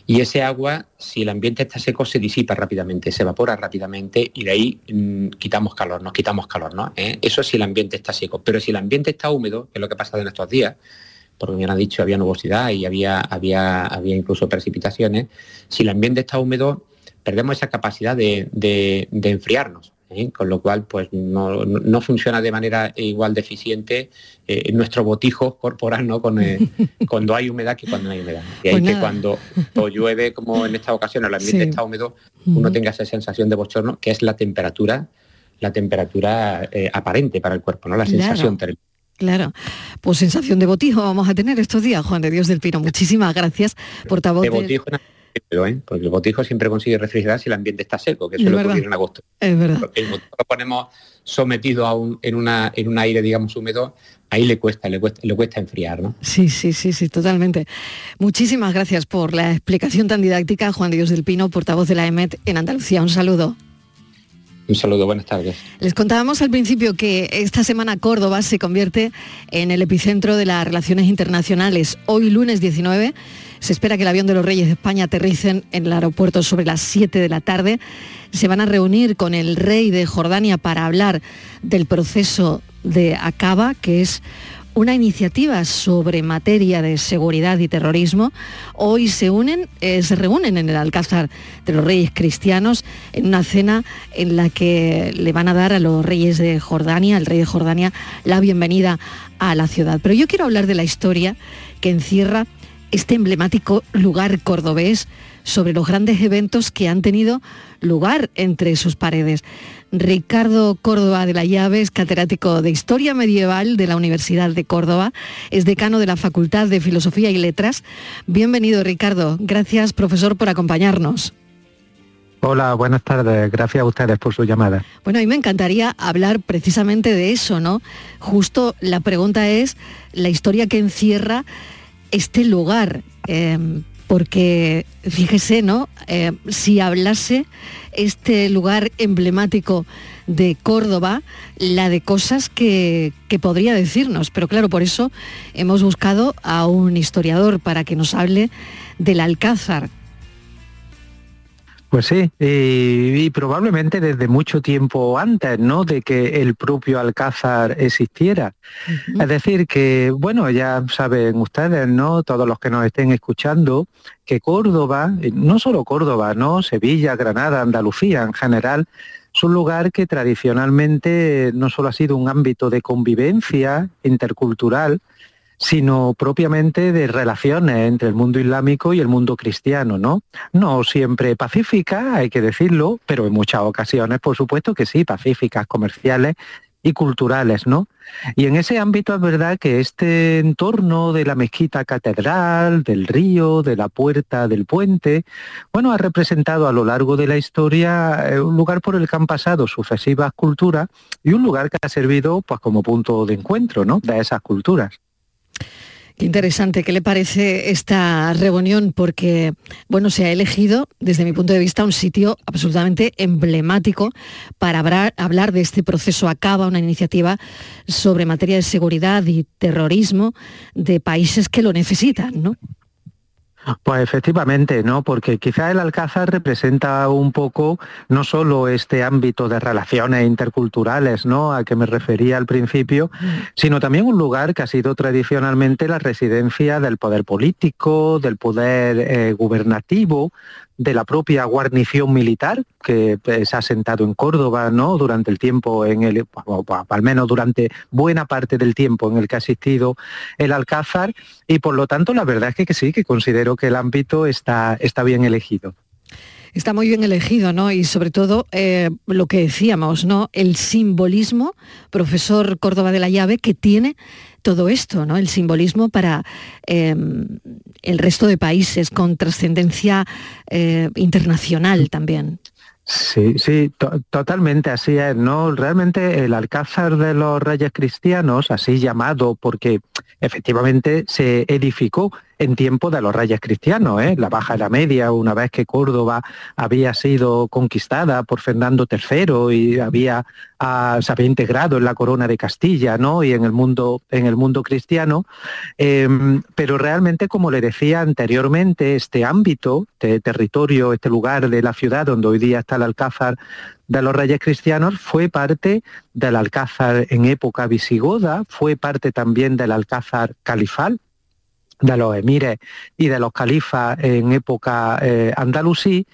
Y ese agua, si el ambiente está seco, se disipa rápidamente, se evapora rápidamente y de ahí mm, quitamos calor, nos quitamos calor, ¿no? ¿Eh? Eso es si el ambiente está seco. Pero si el ambiente está húmedo, que es lo que ha pasado en estos días, porque me han dicho había nubosidad y había, había, había incluso precipitaciones, si el ambiente está húmedo, perdemos esa capacidad de enfriarnos. ¿Eh? con lo cual pues no, funciona de manera igual de eficiente eh, nuestro botijo corporal ¿no? Con, eh, cuando hay humedad que cuando no hay humedad. Y pues que cuando llueve, como en esta ocasión, el ambiente está húmedo, uno tenga esa sensación de bochorno, que es la temperatura, la temperatura aparente para el cuerpo, ¿no? La sensación térmica. Claro, pues sensación de botijo vamos a tener estos días, Juan de Dios del Pino. Muchísimas gracias, portavoz. De botijo, ¿eh? porque el botijo siempre consigue refrigerar si el ambiente está seco, que eso es lo que en agosto. Es verdad. Porque el motor lo ponemos sometido a un, en, una, en un aire, digamos, húmedo, ahí le cuesta, le cuesta, le cuesta enfriar, ¿no? Sí, sí, sí, sí, totalmente. Muchísimas gracias por la explicación tan didáctica, Juan Dios del Pino, portavoz de la EMET en Andalucía. Un saludo. Un saludo, buenas tardes. Les contábamos al principio que esta semana Córdoba se convierte en el epicentro de las relaciones internacionales. Hoy, lunes 19, se espera que el avión de los Reyes de España aterricen en el aeropuerto sobre las 7 de la tarde. Se van a reunir con el rey de Jordania para hablar del proceso de Acaba, que es una iniciativa sobre materia de seguridad y terrorismo. Hoy se unen, eh, se reúnen en el Alcázar de los Reyes Cristianos en una cena en la que le van a dar a los reyes de Jordania, al rey de Jordania, la bienvenida a la ciudad. Pero yo quiero hablar de la historia que encierra este emblemático lugar cordobés sobre los grandes eventos que han tenido lugar entre sus paredes. Ricardo Córdoba de la Llave es catedrático de Historia Medieval de la Universidad de Córdoba, es decano de la Facultad de Filosofía y Letras. Bienvenido Ricardo, gracias profesor por acompañarnos. Hola, buenas tardes. Gracias a ustedes por su llamada. Bueno, a mí me encantaría hablar precisamente de eso, ¿no? Justo la pregunta es la historia que encierra este lugar, em, porque fíjese, ¿no? Em, si hablase este lugar emblemático de Córdoba, la de cosas que, que, podría decirnos. Pero claro, por eso hemos buscado a un historiador para que nos hable del Alcázar, pues sí, y, probablemente desde mucho tiempo antes, ¿no? De que el propio Alcázar existiera. Es decir, que, bueno, ya saben ustedes, ¿no? Todos los que nos estén escuchando, que Córdoba, no solo Córdoba, ¿no? Sevilla, Granada, Andalucía en general, es un lugar que tradicionalmente no solo ha sido un ámbito de convivencia intercultural, sino propiamente de relaciones entre el mundo islámico y el mundo cristiano, ¿no? No siempre pacíficas, hay que decirlo, pero en muchas ocasiones, por supuesto que sí, pacíficas, comerciales y culturales, ¿no? Y en ese ámbito es verdad que este entorno de la mezquita catedral, del río, de la puerta, del puente, bueno, ha representado a lo largo de la historia eh, un lugar por el que han pasado sucesivas culturas y un lugar que ha servido pues como punto de encuentro, ¿no? De esas culturas. Qué interesante. ¿Qué le parece esta reunión? Porque, bueno, se ha elegido, desde mi punto de vista, un sitio absolutamente emblemático para hablar, de este proceso Acaba, una iniciativa sobre materia de seguridad y terrorismo de países que lo necesitan, ¿no? Pues efectivamente, ¿no? Porque quizá el Alcázar representa un poco no solo este ámbito de relaciones interculturales, ¿no? A que me refería al principio, sino también un lugar que ha sido tradicionalmente la residencia del poder político, del poder eh, gubernativo, de la propia guarnición militar que eh, se ha sentado en Córdoba, ¿no? Durante el tiempo en el, al menos durante buena parte del tiempo en el que ha asistido el Alcázar, y por lo tanto la verdad es que, sí, que considero que el ámbito está, está bien elegido. Está muy bien elegido, ¿no? Y sobre todo eh, lo que decíamos, ¿no? El simbolismo, profesor Córdoba de la Llave, que tiene todo esto, ¿no? El simbolismo para em, el resto de países con trascendencia eh, internacional también. Sí, sí, totalmente así es, ¿no? Realmente el Alcázar de los Reyes Cristianos, así llamado porque efectivamente se edificó en tiempo de los reyes cristianos, ¿eh? la Baja la Media, una vez que Córdoba había sido conquistada por Fernando III y había, ah, se había integrado en la corona de Castilla ¿no? y en el mundo, en el mundo cristiano. Em, pero realmente, como le decía anteriormente, este ámbito, este territorio, este lugar de la ciudad donde hoy día está el Alcázar de los reyes cristianos fue parte del Alcázar en época visigoda, fue parte también del Alcázar califal, de los emires y de los califas en época eh, andalusí,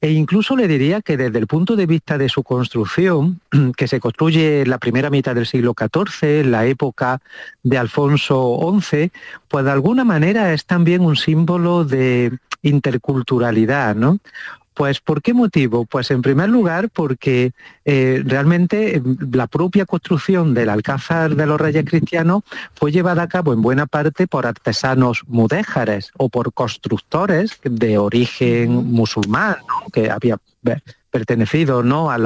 e incluso le diría que desde el punto de vista de su construcción, que se construye en la primera mitad del siglo XIV, en la época de Alfonso XI, pues de alguna manera es también un símbolo de interculturalidad, ¿no? Pues ¿por qué motivo? Pues en primer lugar porque eh, realmente em, la propia construcción del Alcázar de los Reyes Cristianos fue llevada a cabo en buena parte por artesanos mudéjares o por constructores de origen musulmán, que había pertenecido ¿no? a,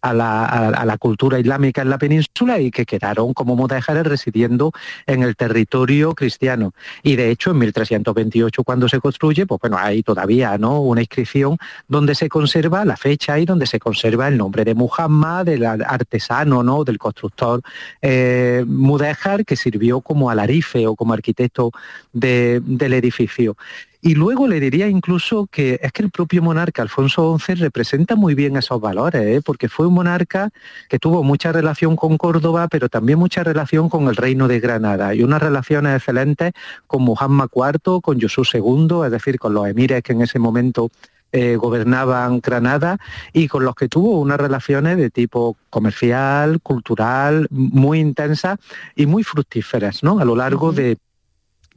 a, la, cultura islámica en la península y que quedaron como mudéjares residiendo en el territorio cristiano. Y de hecho en 1328 cuando se construye, pues bueno, hay todavía ¿no? una inscripción donde se conserva la fecha y donde se conserva el nombre de Muhammad, del artesano, ¿no? del constructor eh, mudéjar que sirvió como alarife o como arquitecto del edificio. Y luego le diría incluso que es que el propio monarca Alfonso XI representa muy bien esos valores, ¿eh? porque fue un monarca que tuvo mucha relación con Córdoba, pero también mucha relación con el reino de Granada y unas relaciones excelentes con Muhammad IV, con Jesús II, es decir, con los emires que en ese momento eh, gobernaban Granada y con los que tuvo unas relaciones de tipo comercial, cultural, muy intensas y muy fructíferas ¿no? a lo largo de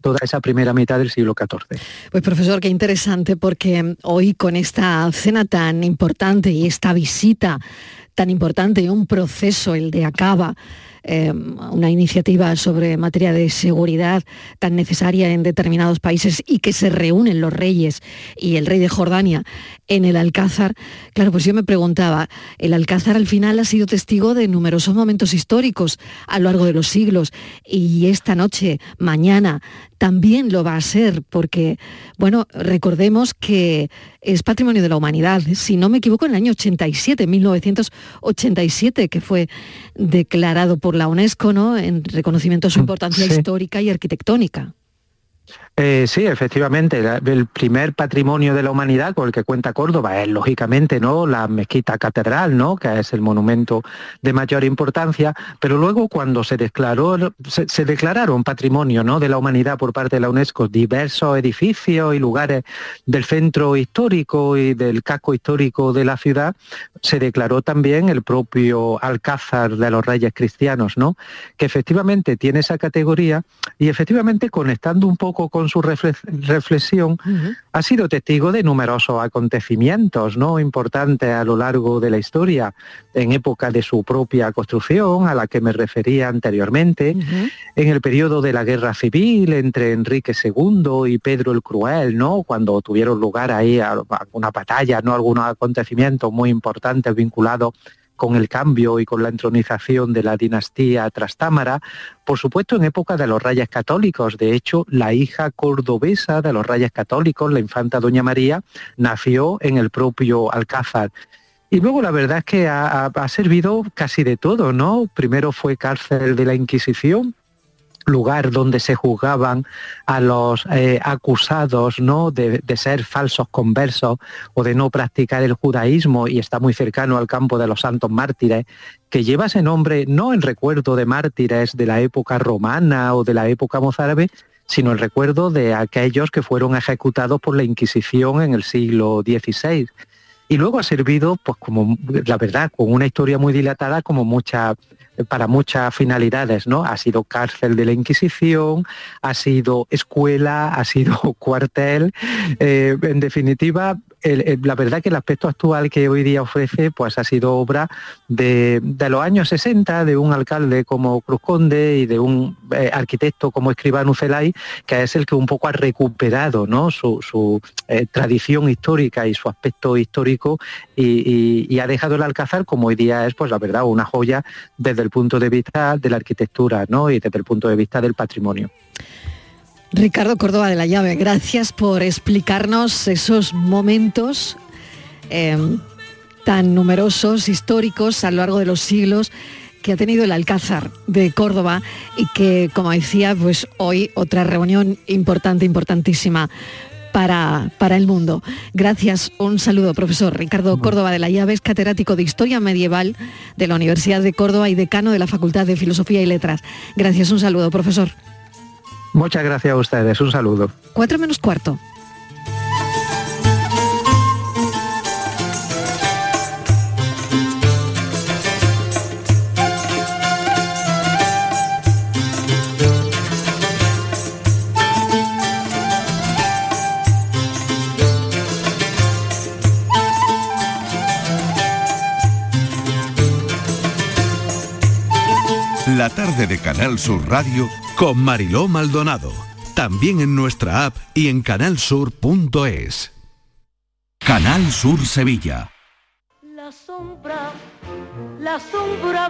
toda esa primera mitad del siglo XIV. Pues profesor, qué interesante porque hoy con esta cena tan importante y esta visita tan importante un proceso, el de Acaba, Em, una iniciativa sobre materia de seguridad tan necesaria en determinados países y que se reúnen los reyes y el rey de Jordania en el Alcázar, claro, pues yo me preguntaba, el Alcázar al final ha sido testigo de numerosos momentos históricos a lo largo de los siglos y esta noche, mañana, también lo va a ser, porque, bueno, recordemos que es patrimonio de la humanidad. Si no me equivoco, en el año 87, 1987, que fue declarado por la UNESCO, ¿no? En reconocimiento de su importancia histórica y arquitectónica. Eh, sí, efectivamente, el primer patrimonio de la humanidad con el que cuenta Córdoba es lógicamente ¿no? la mezquita catedral, ¿no? que es el monumento de mayor importancia, pero luego cuando se declaró, se, declararon patrimonio ¿no? de la humanidad por parte de la UNESCO diversos edificios y lugares del centro histórico y del casco histórico de la ciudad, se declaró también el propio Alcázar de los Reyes Cristianos, ¿no? que efectivamente tiene esa categoría y efectivamente conectando un poco con su reflexión, ha sido testigo de numerosos acontecimientos ¿no? importantes a lo largo de la historia, en época de su propia construcción, a la que me refería anteriormente, en el periodo de la guerra civil entre Enrique II y Pedro el Cruel, ¿no? cuando tuvieron lugar ahí alguna batalla, ¿no? algunos acontecimientos muy importantes vinculados con el cambio y con la entronización de la dinastía Trastámara, por supuesto en época de los reyes católicos. De hecho, la hija cordobesa de los reyes católicos, la infanta Doña María, nació en el propio Alcázar. Y luego la verdad es que ha, ha servido casi de todo, ¿no? Primero fue cárcel de la Inquisición, lugar donde se juzgaban a los eh, acusados ¿no? De, ser falsos conversos o de no practicar el judaísmo y está muy cercano al campo de los santos mártires, que lleva ese nombre no en recuerdo de mártires de la época romana o de la época mozárabe, sino el recuerdo de aquellos que fueron ejecutados por la Inquisición en el siglo XVI. Y luego ha servido, pues como la verdad, con una historia muy dilatada, como muchas para muchas finalidades, ¿no? Ha sido cárcel de la Inquisición, ha sido escuela, ha sido cuartel. Eh, en definitiva, la verdad que el aspecto actual que hoy día ofrece pues ha sido obra de, los años 60 de un alcalde como Cruz Conde y de un eh, arquitecto como Escribano Celay, que es el que un poco ha recuperado ¿no? su, eh, tradición histórica y su aspecto histórico y, ha dejado el Alcázar como hoy día es pues la verdad una joya desde el punto de vista de la arquitectura ¿no? y desde el punto de vista del patrimonio. Ricardo Córdoba de la Llave, gracias por explicarnos esos momentos eh, tan numerosos, históricos, a lo largo de los siglos que ha tenido el Alcázar de Córdoba y que, como decía, pues hoy otra reunión importante, importantísima para, para, el mundo. Gracias, un saludo, profesor Ricardo Córdoba de la Llave, es catedrático de Historia Medieval de la Universidad de Córdoba y decano de la Facultad de Filosofía y Letras. Gracias, un saludo, profesor. Muchas gracias a ustedes. Un saludo. Cuatro menos cuarto. La tarde de Canal Sur Radio con Mariló Maldonado. También en nuestra app y en canalsur.es. Canal Sur Sevilla. La sombra, la sombra.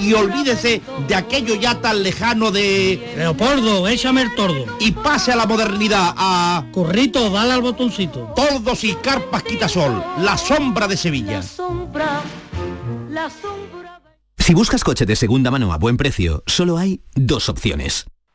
y olvídese de aquello ya tan lejano de... Leopoldo, échame el tordo. Y pase a la modernidad, a... Corrito, dale al botoncito. Tordos y carpas quitasol, la sombra de Sevilla. La sombra, la sombra... Si buscas coche de segunda mano a buen precio, solo hay dos opciones.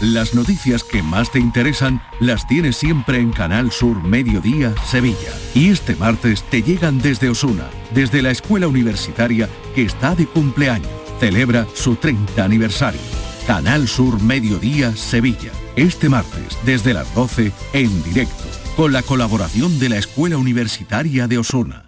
Las noticias que más te interesan las tienes siempre en Canal Sur Mediodía Sevilla. Y este martes te llegan desde Osuna, desde la escuela universitaria que está de cumpleaños. Celebra su 30 aniversario. Canal Sur Mediodía Sevilla. Este martes desde las 12 en directo, con la colaboración de la Escuela Universitaria de Osuna.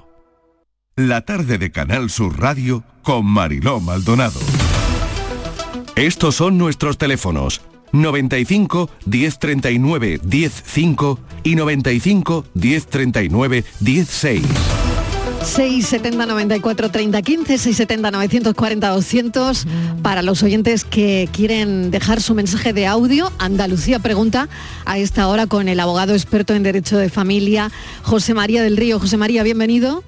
La tarde de Canal Sur Radio con Mariló Maldonado. Estos son nuestros teléfonos 95 1039 105 y 95 1039 16. 670 94 30 15, 670 940 200 para los oyentes que quieren dejar su mensaje de audio. Andalucía pregunta a esta hora con el abogado experto en derecho de familia José María del Río. José María, bienvenido.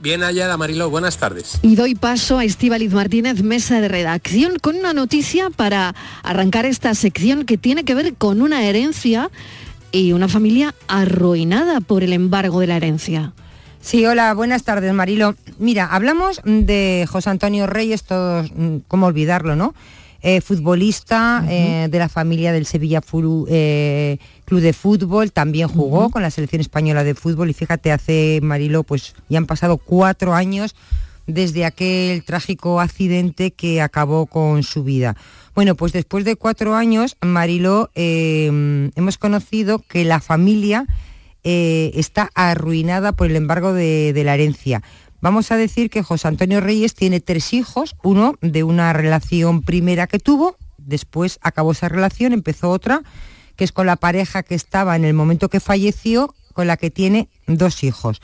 Bien hallada, Marilo. Buenas tardes. Y doy paso a Estíbaliz Martínez, mesa de redacción, con una noticia para arrancar esta sección que tiene que ver con una herencia y una familia arruinada por el embargo de la herencia. Sí, hola, buenas tardes, Marilo. Mira, hablamos de José Antonio Reyes, todos, mm, cómo olvidarlo, ¿no? Eh, futbolista eh, de la familia del Sevilla eh, Club de Fútbol, también jugó con la selección española de fútbol y fíjate, hace Marilo, pues ya han pasado cuatro años desde aquel trágico accidente que acabó con su vida. Bueno, pues después de cuatro años, Marilo, hemos conocido que la familia está arruinada por el embargo de la herencia. Vamos a decir que José Antonio Reyes tiene tres hijos, uno de una relación primera que tuvo, después acabó esa relación, empezó otra, que es con la pareja que estaba en el momento que falleció, con la que tiene dos hijos.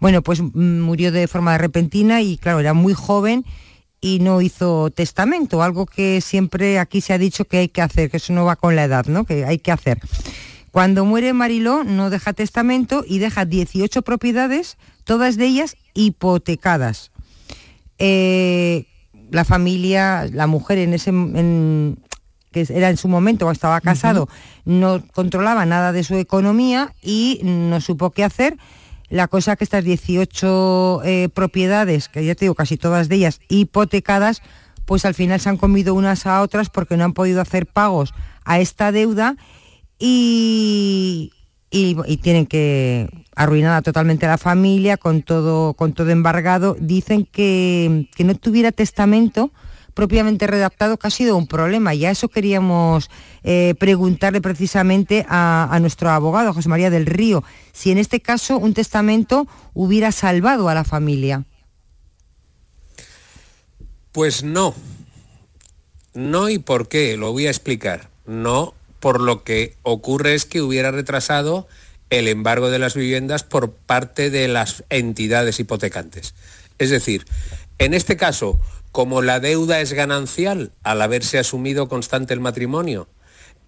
Bueno, pues mm, murió de forma repentina y claro, era muy joven y no hizo testamento, algo que siempre aquí se ha dicho que hay que hacer, que eso no va con la edad, ¿no? Que hay que hacer. Cuando muere Mariló no deja testamento y deja 18 propiedades, todas de ellas hipotecadas. Eh, la familia, la mujer en ese que era en su momento o estaba casado, no controlaba nada de su economía y no supo qué hacer. La cosa que estas 18 eh, propiedades, que ya te digo, casi todas de ellas hipotecadas, pues al final se han comido unas a otras porque no han podido hacer pagos a esta deuda y, y, tienen que arruinada totalmente la familia con todo con todo embargado. Dicen que, no tuviera testamento propiamente redactado que ha sido un problema. Y a eso queríamos eh, preguntarle precisamente a, a, nuestro abogado José María del Río si en este caso un testamento hubiera salvado a la familia. Pues no. No y por qué lo voy a explicar. No por lo que ocurre es que hubiera retrasado el embargo de las viviendas por parte de las entidades hipotecantes. Es decir, en este caso, como la deuda es ganancial al haberse asumido constante el matrimonio,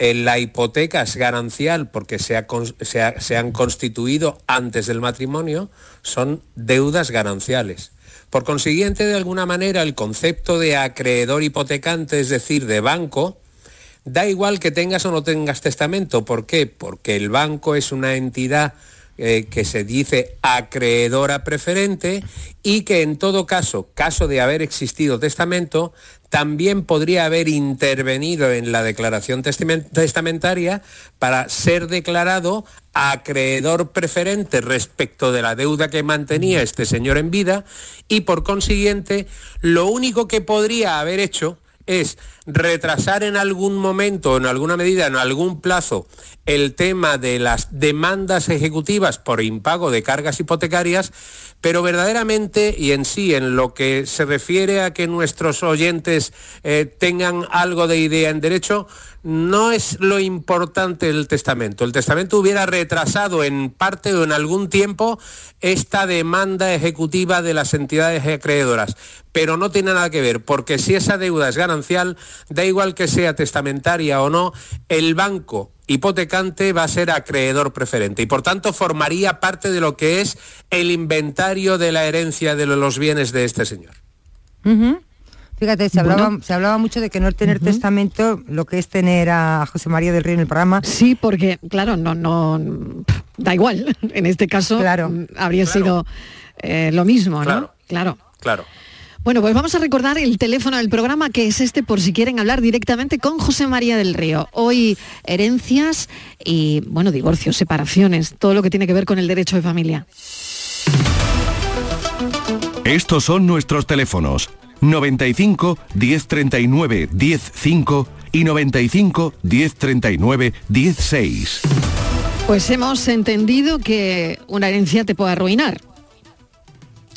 en la hipoteca es ganancial porque se, han constituido antes del matrimonio, son deudas gananciales. Por consiguiente, de alguna manera, el concepto de acreedor hipotecante, es decir, de banco, Da igual que tengas o no tengas testamento. ¿Por qué? Porque el banco es una entidad eh, que se dice acreedora preferente y que en todo caso, caso de haber existido testamento, también podría haber intervenido en la declaración testamentaria para ser declarado acreedor preferente respecto de la deuda que mantenía este señor en vida y por consiguiente lo único que podría haber hecho es retrasar en algún momento, en alguna medida, en algún plazo, el tema de las demandas ejecutivas por impago de cargas hipotecarias, pero verdaderamente y en sí, en lo que se refiere a que nuestros oyentes eh, tengan algo de idea en derecho, no es lo importante el testamento. El testamento hubiera retrasado en parte o en algún tiempo esta demanda ejecutiva de las entidades acreedoras, pero no tiene nada que ver, porque si esa deuda es ganancial, da igual que sea testamentaria o no, el banco hipotecante va a ser acreedor preferente y por tanto formaría parte de lo que es el inventario de la herencia de los bienes de este señor. Fíjate, se, hablaba, mucho de que no tener testamento, lo que es tener a José María del Río en el programa. Sí, porque, claro, no, no, da igual. En este caso claro. Mm, habría sido eh, lo mismo, ¿no? Claro. Claro. Bueno, pues vamos a recordar el teléfono del programa que es este por si quieren hablar directamente con José María del Río. Hoy herencias y, bueno, divorcios, separaciones, todo lo que tiene que ver con el derecho de familia. Estos son nuestros teléfonos 95 1039 105 y 95 1039 16. Pues hemos entendido que una herencia te puede arruinar.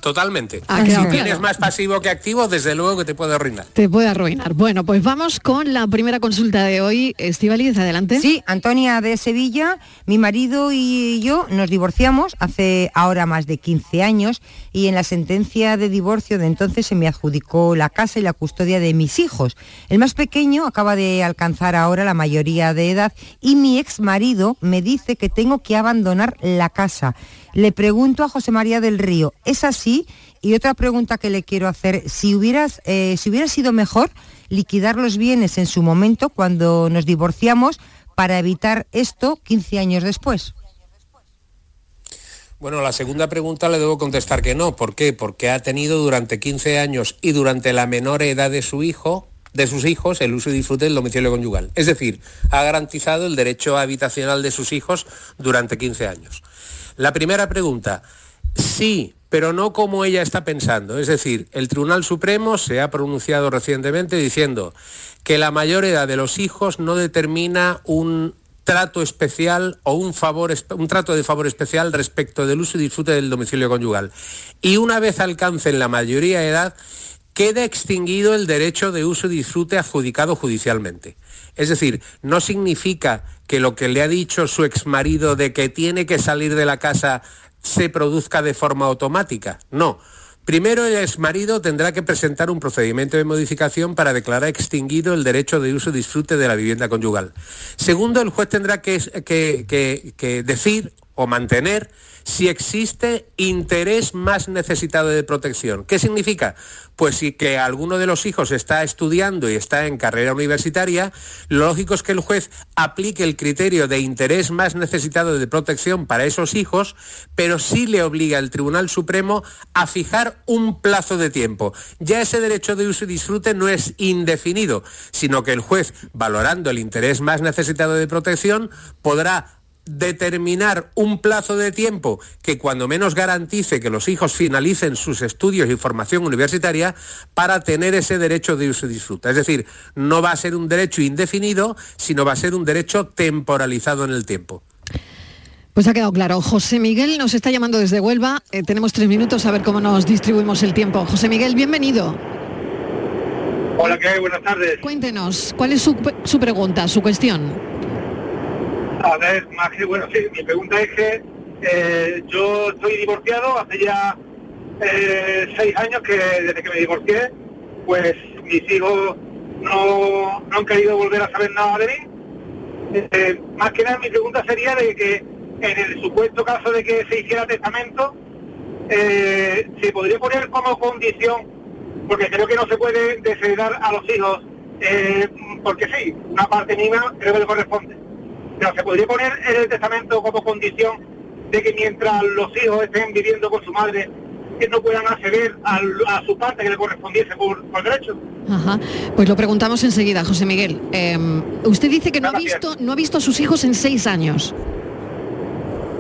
Totalmente. Ha si tienes claro. más pasivo que activo, desde luego que te puede arruinar. Te puede arruinar. Bueno, pues vamos con la primera consulta de hoy. Estivaliz, adelante. Sí, Antonia de Sevilla, mi marido y yo nos divorciamos hace ahora más de 15 años y en la sentencia de divorcio de entonces se me adjudicó la casa y la custodia de mis hijos. El más pequeño acaba de alcanzar ahora la mayoría de edad y mi ex marido me dice que tengo que abandonar la casa. Le pregunto a José María del Río, ¿es así? Y otra pregunta que le quiero hacer, si hubieras, eh, si hubiera sido mejor liquidar los bienes en su momento cuando nos divorciamos para evitar esto 15 años después. Bueno, la segunda pregunta le debo contestar que no. ¿Por qué? Porque ha tenido durante 15 años y durante la menor edad de su hijo, de sus hijos, el uso y disfrute del domicilio conyugal. Es decir, ha garantizado el derecho habitacional de sus hijos durante 15 años. La primera pregunta, sí, pero no como ella está pensando. Es decir, el Tribunal Supremo se ha pronunciado recientemente diciendo que la mayor edad de los hijos no determina un trato especial o un, favor, un trato de favor especial respecto del uso y disfrute del domicilio conyugal. Y una vez alcancen la mayoría de edad, queda extinguido el derecho de uso y disfrute adjudicado judicialmente. Es decir, no significa que lo que le ha dicho su exmarido de que tiene que salir de la casa se produzca de forma automática. No. Primero el exmarido tendrá que presentar un procedimiento de modificación para declarar extinguido el derecho de uso y disfrute de la vivienda conyugal. Segundo, el juez tendrá que, que- que- que decir o mantener si existe interés más necesitado de protección. ¿Qué significa? Pues si que alguno de los hijos está estudiando y está en carrera universitaria, lo lógico es que el juez aplique el criterio de interés más necesitado de protección para esos hijos, pero sí le obliga al Tribunal Supremo a fijar un plazo de tiempo. Ya ese derecho de uso y disfrute no es indefinido, sino que el juez, valorando el interés más necesitado de protección, podrá determinar un plazo de tiempo que cuando menos garantice que los hijos finalicen sus estudios y formación universitaria para tener ese derecho de uso y disfruta. Es decir, no va a ser un derecho indefinido, sino va a ser un derecho temporalizado en el tiempo. Pues ha quedado claro. José Miguel nos está llamando desde Huelva. Eh, tenemos tres minutos a ver cómo nos distribuimos el tiempo. José Miguel, bienvenido. Hola, ¿qué hay? Buenas tardes. Cuéntenos, ¿cuál es su, su pregunta, su cuestión? A ver, que, bueno, sí, mi pregunta es que eh, yo estoy divorciado hace ya eh, seis años que desde que me divorcié, pues mis hijos no, no han querido volver a saber nada de mí. Eh, más que nada mi pregunta sería de que en el supuesto caso de que se hiciera testamento, eh, se podría poner como condición, porque creo que no se puede desheredar a los hijos, porque sí, una parte mínima creo que le corresponde. Pero se podría poner en el testamento como condición de que mientras los hijos estén viviendo con su madre, que no puedan acceder a, su parte que le correspondiese por, por derecho. Ajá. Pues lo preguntamos enseguida, José Miguel. Eh, usted dice que no ha visto, no ha visto a sus hijos en seis años.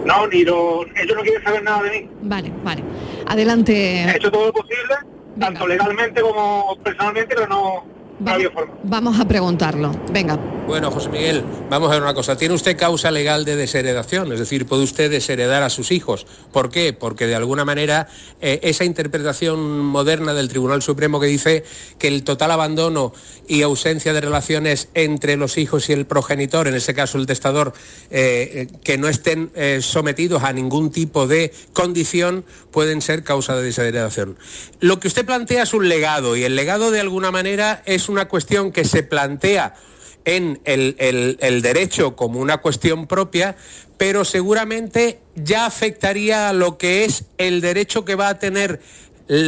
No, ni lo, ellos no quieren saber nada de mí. Vale, vale. Adelante. He hecho todo lo posible, tanto legalmente como personalmente, pero no, Vamos a preguntarlo. Venga. Bueno, José Miguel, vamos a ver una cosa. ¿Tiene usted causa legal de desheredación? Es decir, ¿puede usted desheredar a sus hijos? ¿Por qué? Porque de alguna manera eh, esa interpretación moderna del Tribunal Supremo que dice que el total abandono y ausencia de relaciones entre los hijos y el progenitor, en ese caso el testador, eh, eh, que no estén eh, sometidos a ningún tipo de condición, pueden ser causa de desheredación. Lo que usted plantea es un legado y el legado de alguna manera es una cuestión que se plantea en el, el- derecho como una cuestión propia, pero seguramente ya afectaría a lo que es el derecho que va a tener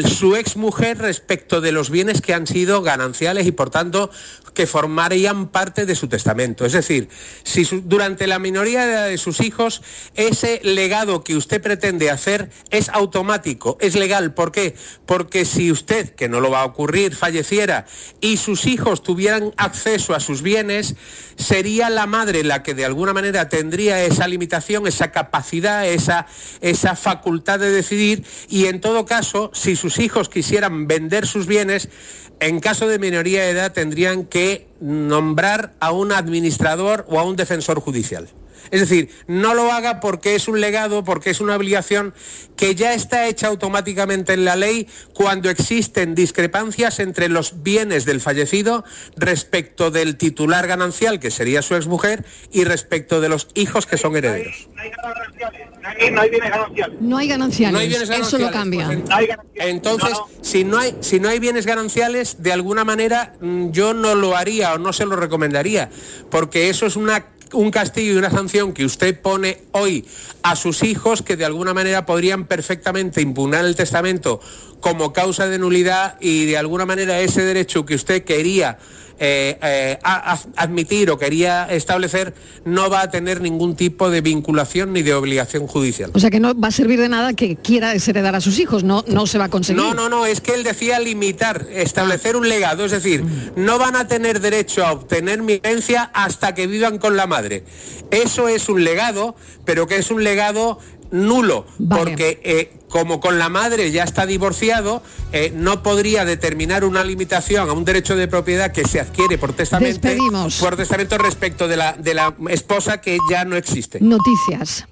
su ex mujer respecto de los bienes que han sido gananciales y por tanto que formarían parte de su testamento. Es decir, si durante la minoría de de sus hijos ese legado que usted pretende hacer es automático, es legal. ¿Por qué? Porque si usted, que no lo va a ocurrir, falleciera y sus hijos tuvieran acceso a sus bienes, sería la madre la que de alguna manera tendría esa limitación, esa capacidad, esa, esa facultad de decidir y en todo caso, si sus hijos quisieran vender sus bienes, en caso de minoría de edad tendrían que nombrar a un administrador o a un defensor judicial. Es decir, no lo haga porque es un legado, porque es una obligación que ya está hecha automáticamente en la ley cuando existen discrepancias entre los bienes del fallecido respecto del titular ganancial, que sería su exmujer, y respecto de los hijos que son herederos. No hay bienes gananciales. No hay gananciales. No hay bienes Eso lo gananciales, cambia. pues, Entonces, si no hay si no hay bienes gananciales, de alguna manera mm, yo no lo haría o no se lo recomendaría, porque eso es una un castigo y una sanción que usted pone hoy a sus hijos que de alguna manera podrían perfectamente impugnar el testamento como causa de nulidad y de alguna manera ese derecho que usted quería eh, eh, a- a- admitir o quería establecer no va a tener ningún tipo de vinculación ni de obligación judicial. O sea que no va a servir de nada que quiera heredar a sus hijos, no, no se va a conseguir. No, no, no, es que él decía limitar, establecer un legado, es decir, no van a tener derecho a obtener mi herencia hasta que vivan con la madre. Eso es un legado, pero que es un legado nulo, porque eh, como con la madre ya está divorciado, eh, no podría determinar una limitación a un derecho de propiedad que se adquiere por testamento, Despedimos. por testamento respecto de la, de la esposa que ya no existe. Noticias.